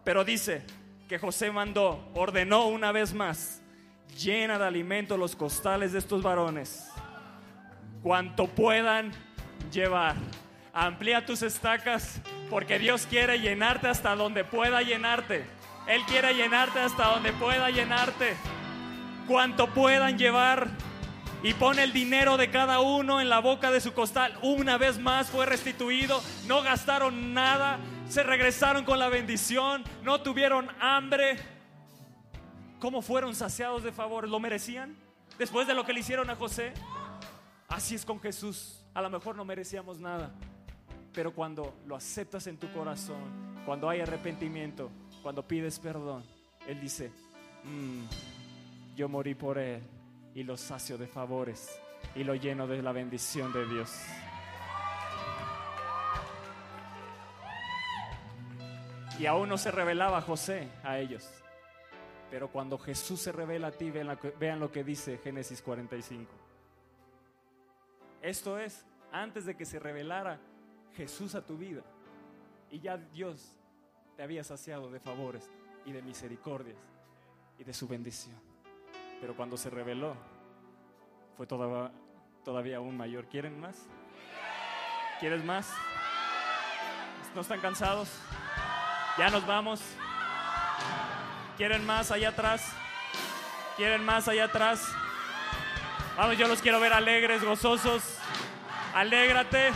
Pero dice que José mandó, ordenó una vez más llena de alimento los costales de estos varones, cuanto puedan llevar. Amplía tus estacas porque Dios quiere llenarte hasta donde pueda llenarte. Él quiere llenarte hasta donde pueda llenarte. Cuanto puedan llevar. Y pone el dinero de cada uno en la boca de su costal. Una vez más fue restituido. No gastaron nada. Se regresaron con la bendición. No tuvieron hambre ¿Cómo fueron saciados de favores? ¿Lo merecían? Después de lo que le hicieron a José. Así es con Jesús. A lo mejor no merecíamos nada. Pero cuando lo aceptas en tu corazón, cuando hay arrepentimiento, cuando pides perdón, Él dice, "Mm, yo morí por Él y lo sacio de favores y lo lleno de la bendición de Dios. Y aún no se revelaba José a ellos. Pero cuando Jesús se revela a ti, vean lo que, dice Génesis 45. Esto es, antes de que se revelara Jesús a tu vida, y ya Dios te había saciado de favores y de misericordias y de su bendición. Pero cuando se reveló, fue todavía, aún mayor. ¿Quieren más? ¿Quieres más? ¿No están cansados? Ya nos vamos. ¿Quieren más allá atrás? ¿Quieren más allá atrás? Vamos, yo los quiero ver alegres, gozosos. Alégrate.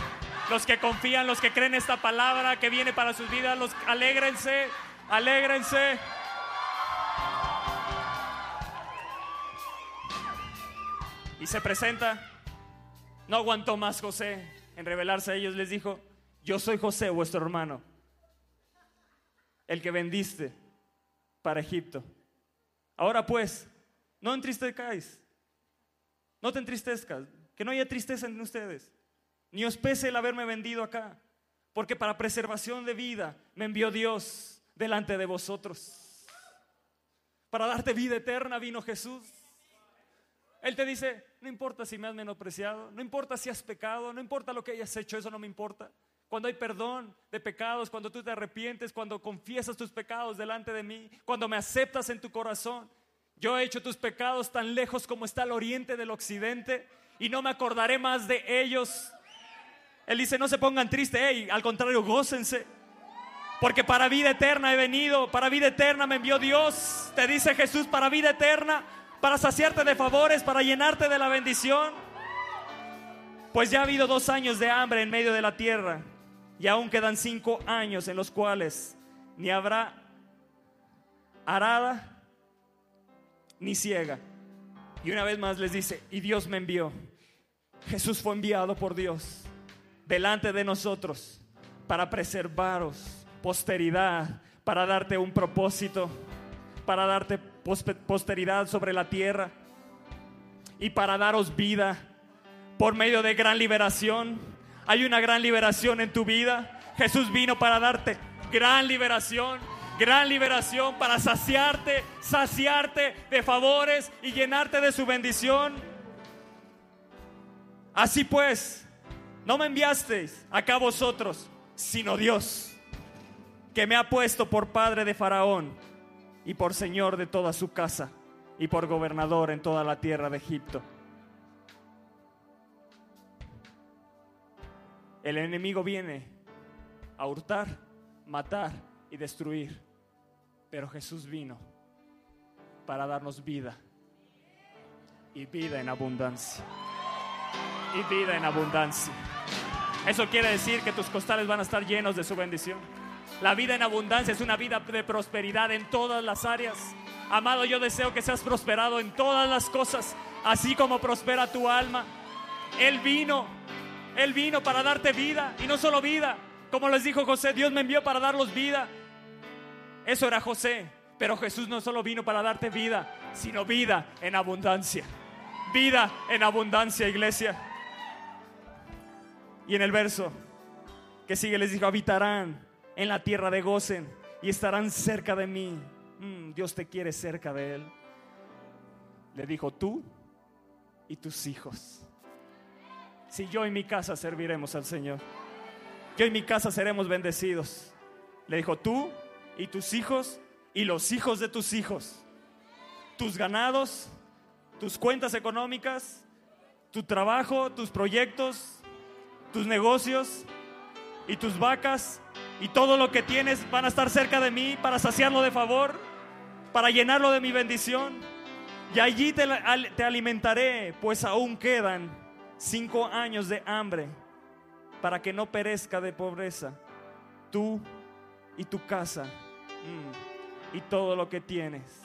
Los que confían, los que creen esta palabra que viene para sus vidas, los alégrense, alégrense. Y se presenta. No aguantó más José en revelarse a ellos. Les dijo, yo soy José, vuestro hermano, el que vendiste para Egipto. Ahora pues, no entristezcáis, no te entristezcas, que no haya tristeza en ustedes, ni os pese el haberme vendido acá, porque para preservación de vida me envió Dios delante de vosotros. Para darte vida eterna vino Jesús. Él te dice, no importa si me has menospreciado, no importa si has pecado, no importa lo que hayas hecho, eso no me importa. Cuando hay perdón de pecados, cuando tú te arrepientes, cuando confiesas tus pecados delante de mí, cuando me aceptas en tu corazón, yo he hecho tus pecados tan lejos como está el oriente del occidente y no me acordaré más de ellos. Él dice, no se pongan tristes, hey, al contrario, gócense. Porque para vida eterna he venido, para vida eterna me envió Dios. Te dice Jesús, para vida eterna, para saciarte de favores, para llenarte de la bendición. Pues ya ha habido dos años de hambre en medio de la tierra y aún quedan cinco años en los cuales ni habrá arada ni ciega. Y una vez más les dice, y Dios me envió. Jesús fue enviado por Dios delante de nosotros para preservaros posteridad, para darte un propósito, para darte posteridad sobre la tierra y para daros vida por medio de gran liberación. Hay una gran liberación en tu vida. Jesús vino para darte gran liberación, gran liberación para saciarte, saciarte de favores y llenarte de su bendición. Así pues, no me enviasteis acá vosotros, sino Dios, que me ha puesto por padre de Faraón y por señor de toda su casa y por gobernador en toda la tierra de Egipto. El enemigo viene a hurtar, matar y destruir, pero Jesús vino para darnos vida y vida en abundancia. Y vida en abundancia. Eso quiere decir que tus costales van a estar llenos de su bendición. La vida en abundancia es una vida de prosperidad en todas las áreas. Amado, yo deseo que seas prosperado en todas las cosas, así como prospera tu alma. Él vino, Él vino para darte vida y no solo vida. Como les dijo José, Dios me envió para darlos vida. Eso era José, pero Jesús no solo vino para darte vida, sino vida en abundancia. Vida en abundancia, iglesia. Y en el verso que sigue les dijo, habitarán en la tierra de Gozen y estarán cerca de mí. Mm, Dios te quiere cerca de él. Le dijo, tú y tus hijos. Si yo y mi casa serviremos al Señor. Yo y mi casa seremos bendecidos. Le dijo, tú y tus hijos y los hijos de tus hijos. Tus ganados, tus cuentas económicas, tu trabajo, tus proyectos, tus negocios y tus vacas y todo lo que tienes van a estar cerca de mí para saciarlo de favor, para llenarlo de mi bendición. Y allí te, alimentaré, pues aún quedan cinco años de hambre para que no perezca de pobreza tú y tu casa mm, y todo lo que tienes.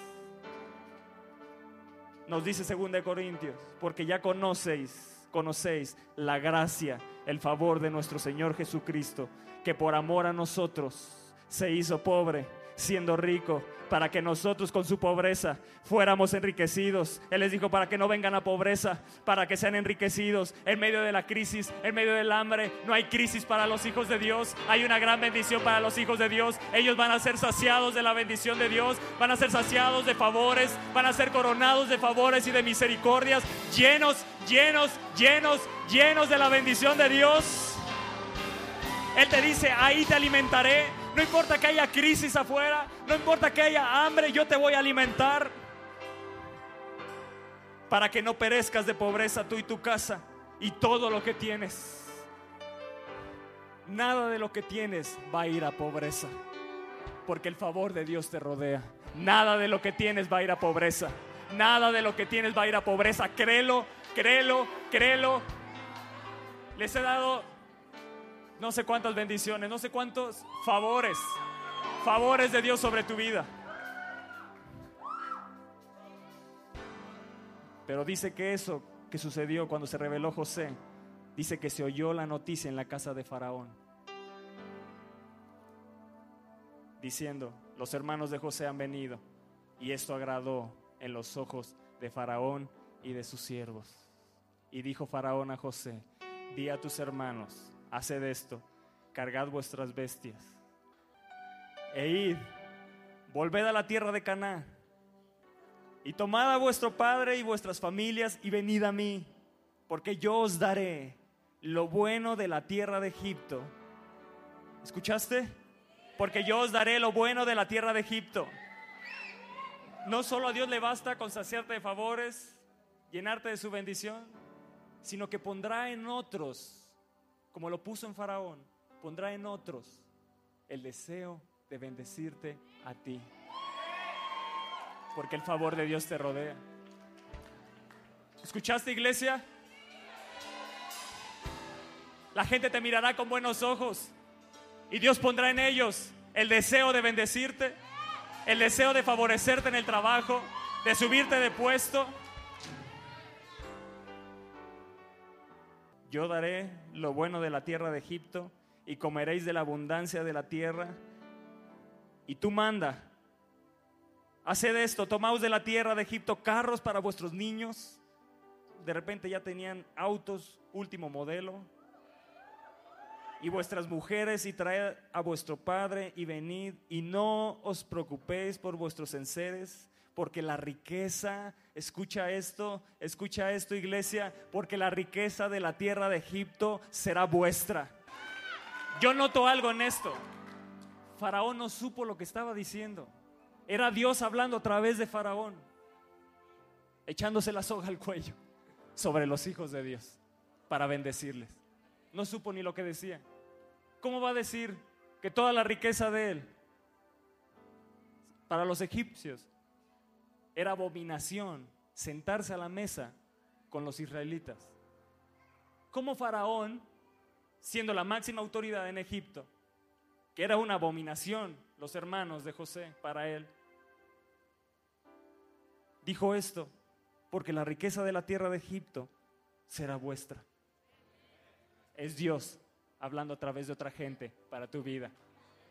nos dice 2 Corintios, porque ya conocéis, conocéis la gracia, el favor de nuestro Señor Jesucristo, que por amor a nosotros se hizo pobre, siendo rico, para que nosotros con su pobreza fuéramos enriquecidos. Él les dijo, para que no vengan a pobreza, para que sean enriquecidos en medio de la crisis, en medio del hambre. No hay crisis para los hijos de Dios, hay una gran bendición para los hijos de Dios. Ellos van a ser saciados de la bendición de Dios, van a ser saciados de favores, van a ser coronados de favores y de misericordias, llenos, llenos, llenos, llenos de la bendición de Dios. Él te dice, ahí te alimentaré, no importa que haya crisis afuera, no importa que haya hambre, yo te voy a alimentar. Para que no perezcas de pobreza tú y tu casa y todo lo que tienes. Nada de lo que tienes va a ir a pobreza, porque el favor de Dios te rodea. Nada de lo que tienes va a ir a pobreza. Nada de lo que tienes va a ir a pobreza. Créelo, créelo, créelo. Les he dado no sé cuántas bendiciones, no sé cuántos favores, favores de Dios sobre tu vida. Pero dice que eso que sucedió cuando se reveló José, dice que se oyó la noticia en la casa de Faraón, diciendo, los hermanos de José han venido, y esto agradó en los ojos de Faraón y de sus siervos. Y dijo Faraón a José, di a tus hermanos, haced esto, cargad vuestras bestias e id, volved a la tierra de Canaán y tomad a vuestro padre y vuestras familias y venid a mí, porque yo os daré lo bueno de la tierra de Egipto. ¿Escuchaste? Porque yo os daré lo bueno de la tierra de Egipto. No solo a Dios le basta con saciarte de favores, llenarte de su bendición, sino que pondrá en otros como lo puso en Faraón, pondrá en otros el deseo de bendecirte a ti. Porque el favor de Dios te rodea. ¿Escuchaste iglesia? La gente te mirará con buenos ojos y Dios pondrá en ellos el deseo de bendecirte, el deseo de favorecerte en el trabajo, de subirte de puesto, Yo daré lo bueno de la tierra de Egipto y comeréis de la abundancia de la tierra. Y tú manda, haced esto, tomaos de la tierra de Egipto carros para vuestros niños. De repente ya tenían autos último modelo. Y vuestras mujeres y traed a vuestro padre y venid y no os preocupéis por vuestros enseres porque la riqueza, escucha esto, escucha esto iglesia, porque la riqueza de la tierra de Egipto será vuestra. Yo noto algo en esto. Faraón no supo lo que estaba diciendo. Era Dios hablando a través de Faraón, echándose la soga al cuello sobre los hijos de Dios para bendecirles. No supo ni lo que decía. ¿Cómo va a decir que toda la riqueza de él para los egipcios era abominación sentarse a la mesa con los israelitas. Como Faraón, siendo la máxima autoridad en Egipto, que era una abominación los hermanos de José para él, dijo esto, porque la riqueza de la tierra de Egipto será vuestra. Es Dios hablando a través de otra gente para tu vida.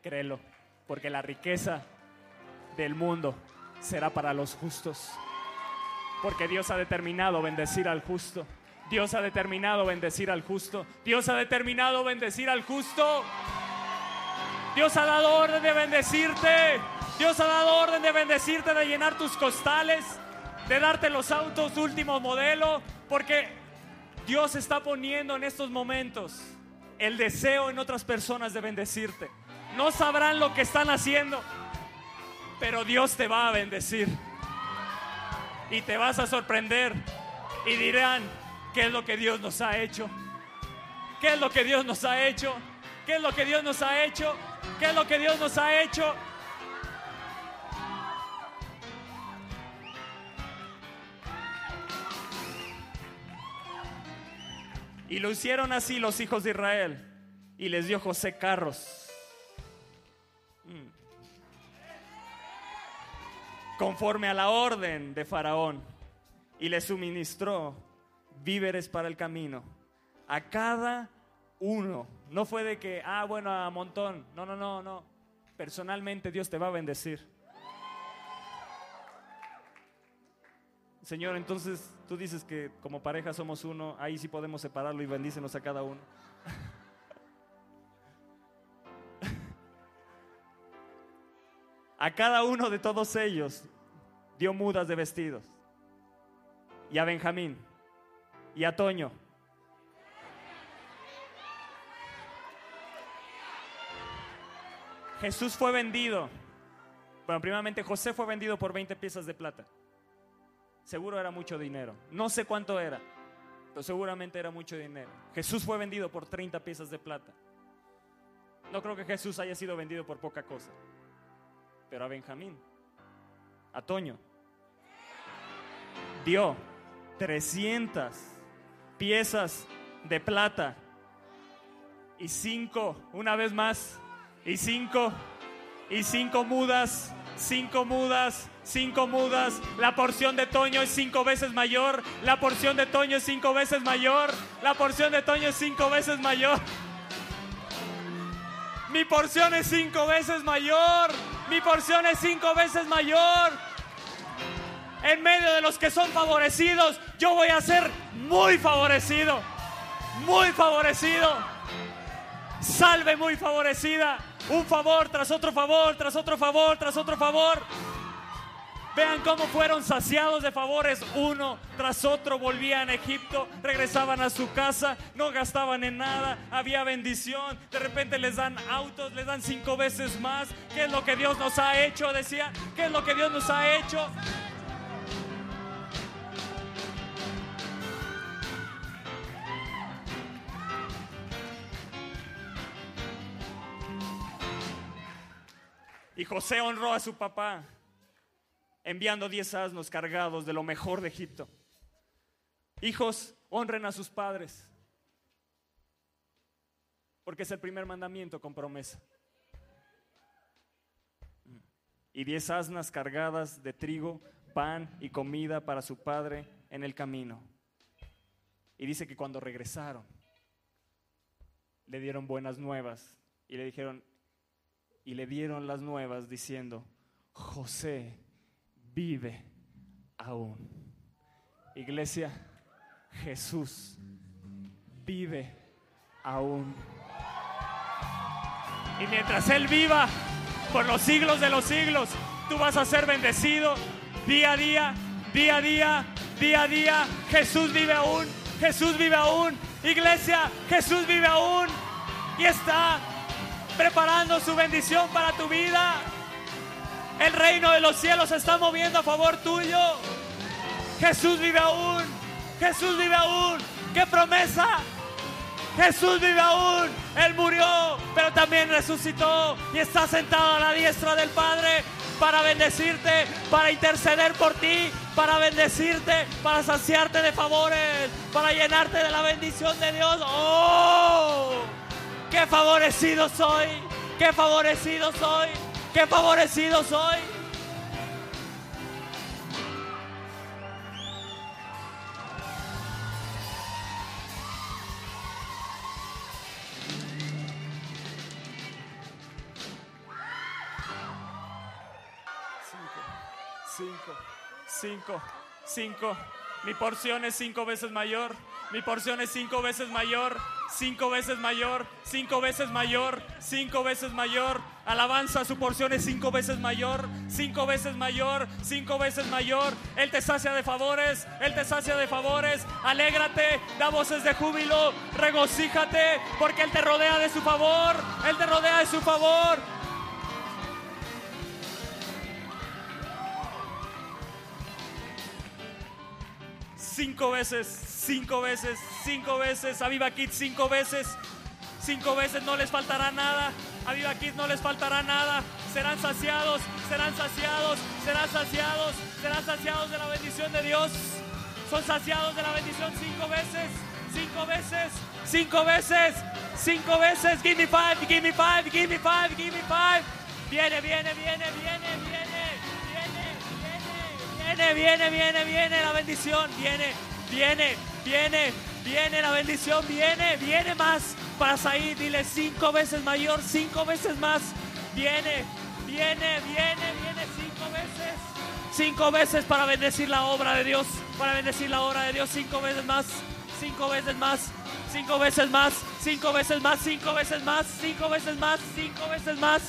Créelo, porque la riqueza del mundo será para los justos. Porque Dios ha determinado bendecir al justo. Dios ha determinado bendecir al justo. Dios ha determinado bendecir al justo. Dios ha dado orden de bendecirte. Dios ha dado orden de bendecirte, de llenar tus costales, de darte los autos último modelo. Porque Dios está poniendo en estos momentos el deseo en otras personas de bendecirte. No sabrán lo que están haciendo pero Dios te va a bendecir. Y te vas a sorprender y dirán, ¿qué es lo que Dios nos ha hecho? ¿Qué es lo que Dios nos ha hecho? ¿Qué es lo que Dios nos ha hecho? ¿Qué es lo que Dios nos ha hecho? Y lo hicieron así los hijos de Israel. Y les dio José carros conforme a la orden de Faraón. y le suministró víveres para el camino. A cada uno. No fue de que, ah, bueno, a montón. No, no, no, no. Personalmente Dios te va a bendecir. Señor, entonces tú dices que como pareja somos uno, ahí sí podemos separarlo y bendícenos a cada uno. A cada uno de todos ellos dio mudas de vestidos. Y a Benjamín. Y a Toño. Jesús fue vendido. Bueno, primeramente José fue vendido por 20 piezas de plata. Seguro era mucho dinero. No sé cuánto era, pero seguramente era mucho dinero. Jesús fue vendido por 30 piezas de plata. No creo que Jesús haya sido vendido por poca cosa. Pero a Benjamín, a Toño, dio 300 piezas de plata y cinco, una vez más, y cinco, y cinco mudas, cinco mudas, cinco mudas. La porción de Toño es cinco veces mayor. La porción de Toño es cinco veces mayor. La porción de Toño es cinco veces mayor. Mi porción es cinco veces mayor. Mi porción es cinco veces mayor. En medio de los que son favorecidos, yo voy a ser muy favorecido. Muy favorecido. Salve muy favorecida. Un favor tras otro favor, tras otro favor, tras otro favor. Vean cómo fueron saciados de favores uno tras otro. Volvían a Egipto, regresaban a su casa, no gastaban en nada, había bendición. De repente les dan autos, les dan cinco veces más. ¿Qué es lo que Dios nos ha hecho? Decía, ¿qué es lo que Dios nos ha hecho? Y José honró a su papá enviando diez asnos cargados de lo mejor de Egipto. Hijos, honren a sus padres, porque es el primer mandamiento con promesa. Y diez asnas cargadas de trigo, pan y comida para su padre en el camino. Y dice que cuando regresaron, le dieron buenas nuevas y le dijeron, y le dieron las nuevas diciendo, José vive aún. Iglesia, Jesús vive aún. Y mientras Él viva por los siglos de los siglos, tú vas a ser bendecido día a día, día a día, día a día. Jesús vive aún, Jesús vive aún. Iglesia, Jesús vive aún. Y está preparando su bendición para tu vida. El reino de los cielos se está moviendo a favor tuyo. Jesús vive aún. Jesús vive aún. ¡Qué promesa! Jesús vive aún. Él murió, pero también resucitó y está sentado a la diestra del Padre para bendecirte, para interceder por ti, para bendecirte, para saciarte de favores, para llenarte de la bendición de Dios. ¡Oh! ¡Qué favorecido soy! ¡Qué favorecido soy! Qué favorecido soy. Cinco, cinco, cinco. Mi porción es cinco veces mayor. Mi porción es cinco veces mayor cinco veces mayor, cinco veces mayor, cinco veces mayor. Alabanza, su porción es cinco veces mayor, cinco veces mayor, cinco veces mayor. Él te sacia de favores, Él te sacia de favores. Alégrate, da voces de júbilo, regocíjate, porque Él te rodea de su favor, Él te rodea de su favor. Cinco veces cinco veces, cinco veces, a Viva Kids cinco veces, cinco veces no les faltará nada, a Viva Kids no les faltará nada, serán saciados, serán saciados, serán saciados, serán saciados de la bendición de Dios, son saciados de la bendición cinco veces, cinco veces, cinco veces, cinco veces, give me five, give me five, give me five, give me five, viene, viene, viene, viene, viene, viene, viene, Viene, viene, la bendición. Viene, viene, viene, viene la bendición. Viene, viene más para salir. Dile cinco veces mayor, cinco veces más. Viene, viene, viene, viene cinco veces. Cinco veces para bendecir la obra de Dios. Para bendecir la obra de Dios. Cinco veces más. Cinco veces más. Cinco veces más. Cinco veces más. Cinco veces más. Cinco veces más. Cinco veces más.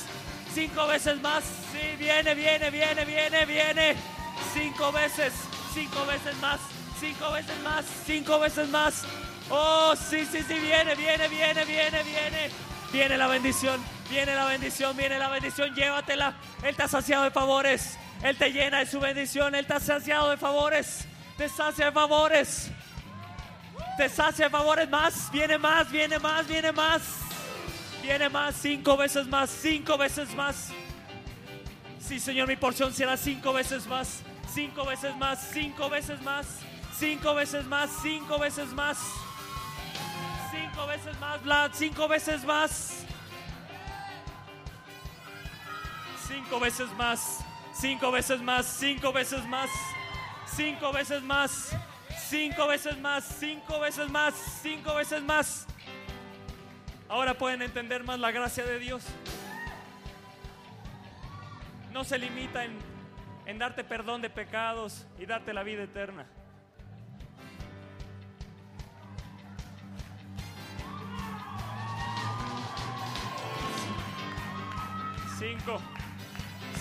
Cinco veces más. Sí, viene, viene, viene, viene, viene. Cinco veces. Cinco veces más. Cinco veces más. Cinco veces más. Oh, sí, sí, sí, viene, viene, viene, viene, viene. Viene la bendición. Viene la bendición, viene la bendición. Llévatela. Él ha saciado de favores. Él te llena de su bendición. Él ha saciado de favores. Te sacia de favores. Te sacia de favores más. Viene más, viene más, viene más. Viene más, cinco veces más, cinco veces más. Sí, Señor, mi porción será cinco veces más. Cinco veces más, cinco veces más. Cinco veces más, cinco veces más. Cinco veces más, Vlad, cinco veces más. Cinco veces más, cinco veces más, cinco veces más, cinco veces más, cinco veces más, cinco veces más, cinco veces más. Ahora pueden entender más la gracia de Dios. No se limita en, en darte perdón de pecados y darte la vida eterna. Cinco,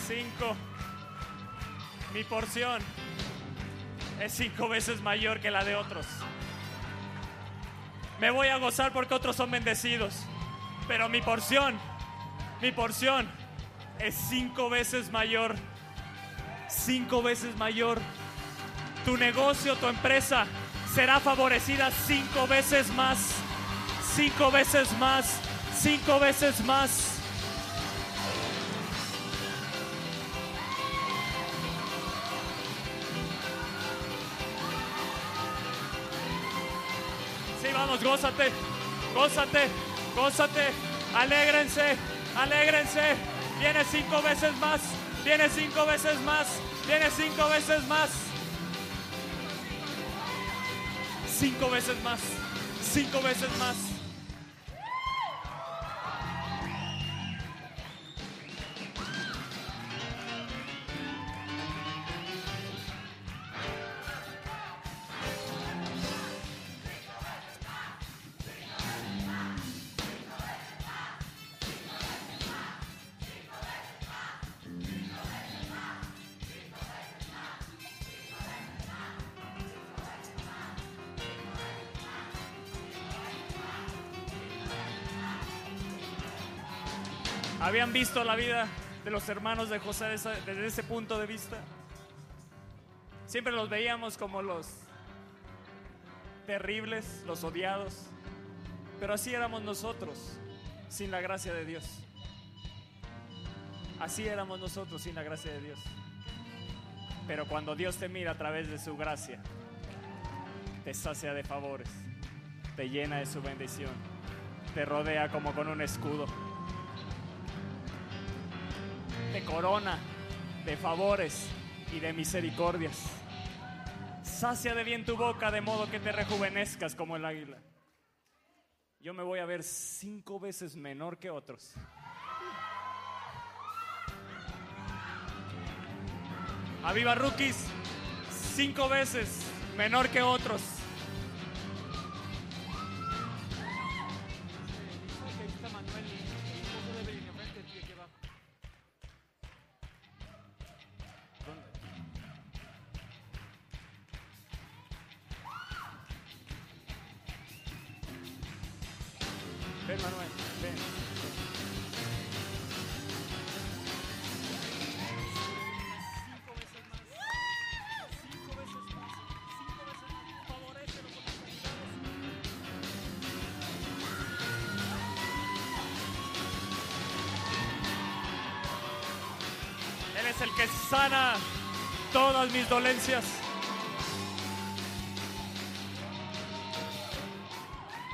cinco. Mi porción es cinco veces mayor que la de otros. Me voy a gozar porque otros son bendecidos. Pero mi porción, mi porción es cinco veces mayor. Cinco veces mayor. Tu negocio, tu empresa será favorecida cinco veces más. Cinco veces más. Cinco veces más. Sí, vamos, gózate, gózate, gózate, alégrense, alégrense. Viene cinco veces más, viene cinco veces más, viene cinco veces más. Cinco veces más, cinco veces más. Visto la vida de los hermanos de José desde, ese punto de vista? Siempre los veíamos como los terribles, los odiados, pero así éramos nosotros sin la gracia de Dios. Así éramos nosotros sin la gracia de Dios. Pero cuando Dios te mira a través de su gracia, te sacia de favores, te llena de su bendición, te rodea como con un escudo te corona de favores y de misericordias. Sacia de bien tu boca de modo que te rejuvenezcas como el águila. Yo me voy a ver cinco veces menor que otros. Aviva Rookies, cinco veces menor que otros.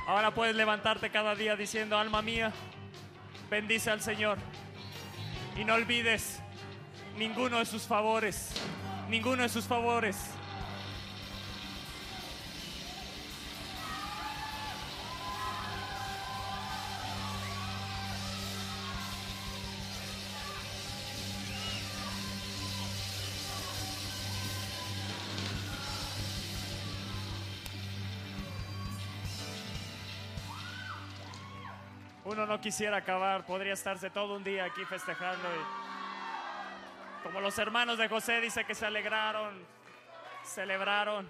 Ahora puedes levantarte cada día diciendo, alma mía, bendice al Señor. Y no olvides ninguno de sus favores. ninguno de sus favores. Quisiera acabar, podría estarse todo un día aquí festejando. como los hermanos de José dice que se alegraron, celebraron.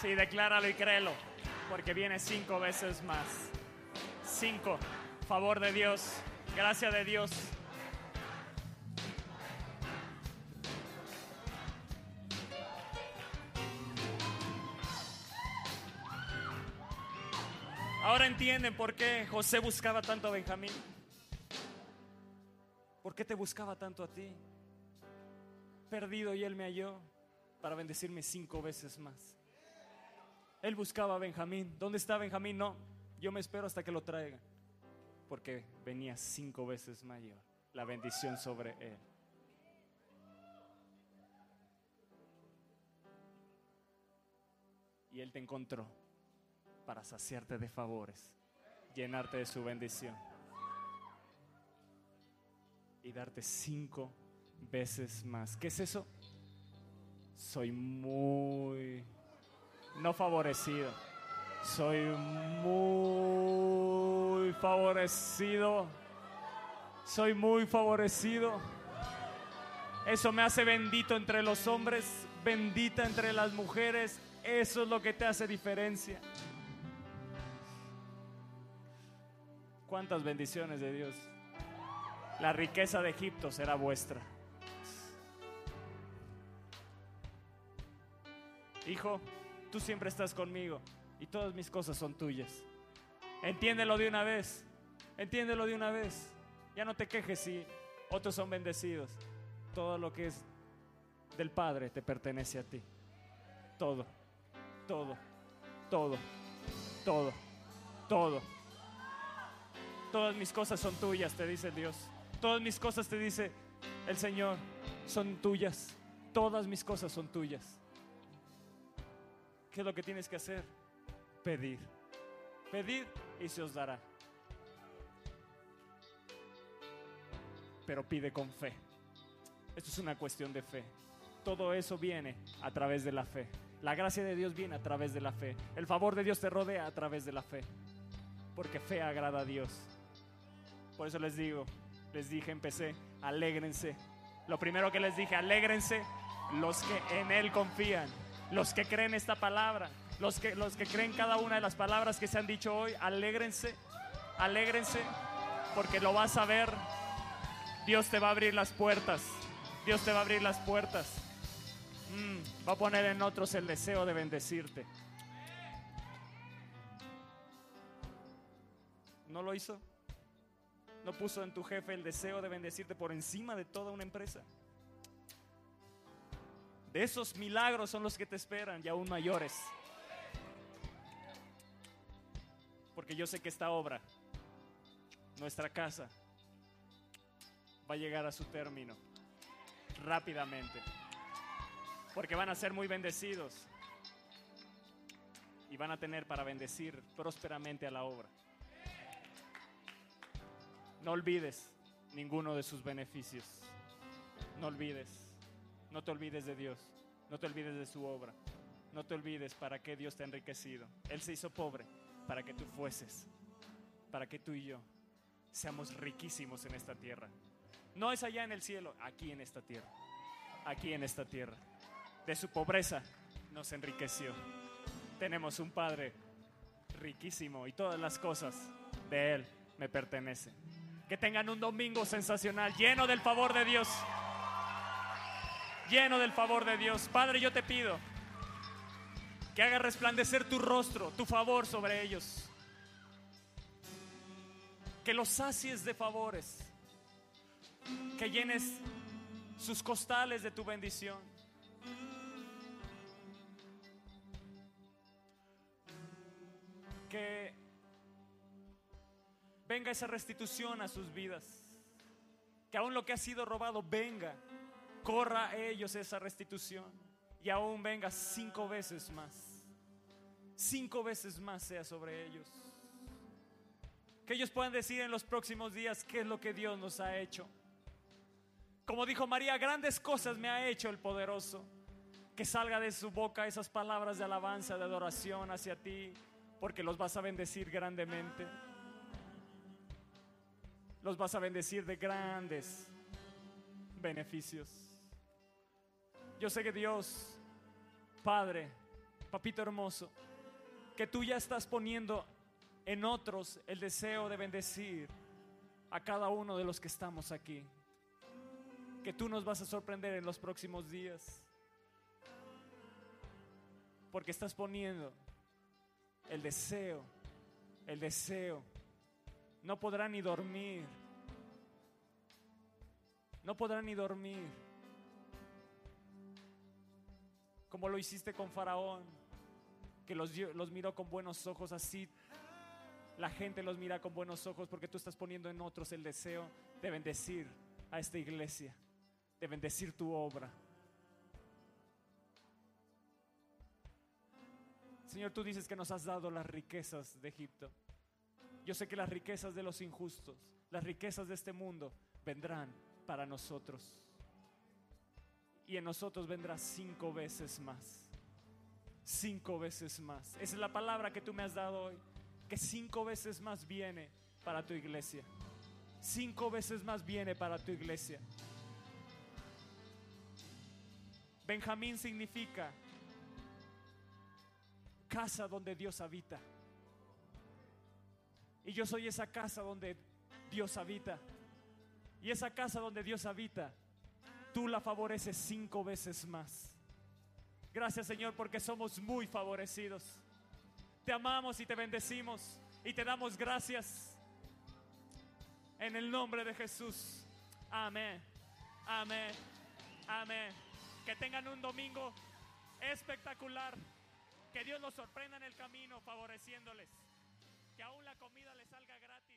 Sí, decláralo y créelo, porque viene cinco veces más. Cinco, favor de Dios, gracia de Dios. Ahora entienden por qué José buscaba tanto a Benjamín. ¿Por qué te buscaba tanto a ti? Perdido y él me halló para bendecirme cinco veces más. Él buscaba a Benjamín. ¿Dónde está Benjamín? No, yo me espero hasta que lo traigan. Porque venía cinco veces mayor la bendición sobre él. Y él te encontró para saciarte de favores, llenarte de su bendición y darte cinco veces más. ¿Qué es eso? Soy muy no favorecido. Soy muy favorecido. Soy muy favorecido. Eso me hace bendito entre los hombres, bendita entre las mujeres. Eso es lo que te hace diferencia. ¿Cuántas bendiciones de Dios? La riqueza de Egipto será vuestra. Hijo, tú siempre estás conmigo y todas mis cosas son tuyas. Entiéndelo de una vez. Entiéndelo de una vez. Ya no te quejes si otros son bendecidos. Todo lo que es del Padre te pertenece a ti. Todo, todo, todo, todo, todo. Todas mis cosas son tuyas, te dice Dios. Todas mis cosas, te dice el Señor, son tuyas. Todas mis cosas son tuyas. ¿Qué es lo que tienes que hacer? Pedir. Pedid y se os dará. Pero pide con fe. Esto es una cuestión de fe. Todo eso viene a través de la fe. La gracia de Dios viene a través de la fe. El favor de Dios te rodea a través de la fe. Porque fe agrada a Dios. Por eso les digo, les dije, empecé, alégrense. Lo primero que les dije, alégrense los que en Él confían, los que creen esta palabra, los que, los que creen cada una de las palabras que se han dicho hoy, alégrense, alégrense, porque lo vas a ver. Dios te va a abrir las puertas, Dios te va a abrir las puertas. Mm, va a poner en otros el deseo de bendecirte. ¿No lo hizo? ¿No puso en tu jefe el deseo de bendecirte por encima de toda una empresa? De esos milagros son los que te esperan y aún mayores. Porque yo sé que esta obra, nuestra casa, va a llegar a su término rápidamente. Porque van a ser muy bendecidos y van a tener para bendecir prósperamente a la obra. No olvides ninguno de sus beneficios. No olvides. No te olvides de Dios. No te olvides de su obra. No te olvides para qué Dios te ha enriquecido. Él se hizo pobre para que tú fueses. Para que tú y yo seamos riquísimos en esta tierra. No es allá en el cielo, aquí en esta tierra. Aquí en esta tierra. De su pobreza nos enriqueció. Tenemos un Padre riquísimo y todas las cosas de Él me pertenecen. Que tengan un domingo sensacional, lleno del favor de Dios. Lleno del favor de Dios. Padre, yo te pido que haga resplandecer tu rostro, tu favor sobre ellos. Que los sacies de favores. Que llenes sus costales de tu bendición. Que venga esa restitución a sus vidas. Que aún lo que ha sido robado venga, corra a ellos esa restitución y aún venga cinco veces más. Cinco veces más sea sobre ellos. Que ellos puedan decir en los próximos días qué es lo que Dios nos ha hecho. Como dijo María, grandes cosas me ha hecho el poderoso. Que salga de su boca esas palabras de alabanza, de adoración hacia ti, porque los vas a bendecir grandemente. Los vas a bendecir de grandes beneficios. Yo sé que Dios, Padre, Papito hermoso, que tú ya estás poniendo en otros el deseo de bendecir a cada uno de los que estamos aquí. Que tú nos vas a sorprender en los próximos días. Porque estás poniendo el deseo, el deseo. No podrán ni dormir. No podrán ni dormir. Como lo hiciste con Faraón, que los, los miró con buenos ojos así. La gente los mira con buenos ojos porque tú estás poniendo en otros el deseo de bendecir a esta iglesia, de bendecir tu obra. Señor, tú dices que nos has dado las riquezas de Egipto. Yo sé que las riquezas de los injustos, las riquezas de este mundo vendrán para nosotros. Y en nosotros vendrá cinco veces más. Cinco veces más. Esa es la palabra que tú me has dado hoy. Que cinco veces más viene para tu iglesia. Cinco veces más viene para tu iglesia. Benjamín significa casa donde Dios habita. Y yo soy esa casa donde Dios habita. Y esa casa donde Dios habita, tú la favoreces cinco veces más. Gracias Señor porque somos muy favorecidos. Te amamos y te bendecimos y te damos gracias. En el nombre de Jesús. Amén. Amén. Amén. Que tengan un domingo espectacular. Que Dios los sorprenda en el camino favoreciéndoles. Que aún la comida les salga gratis.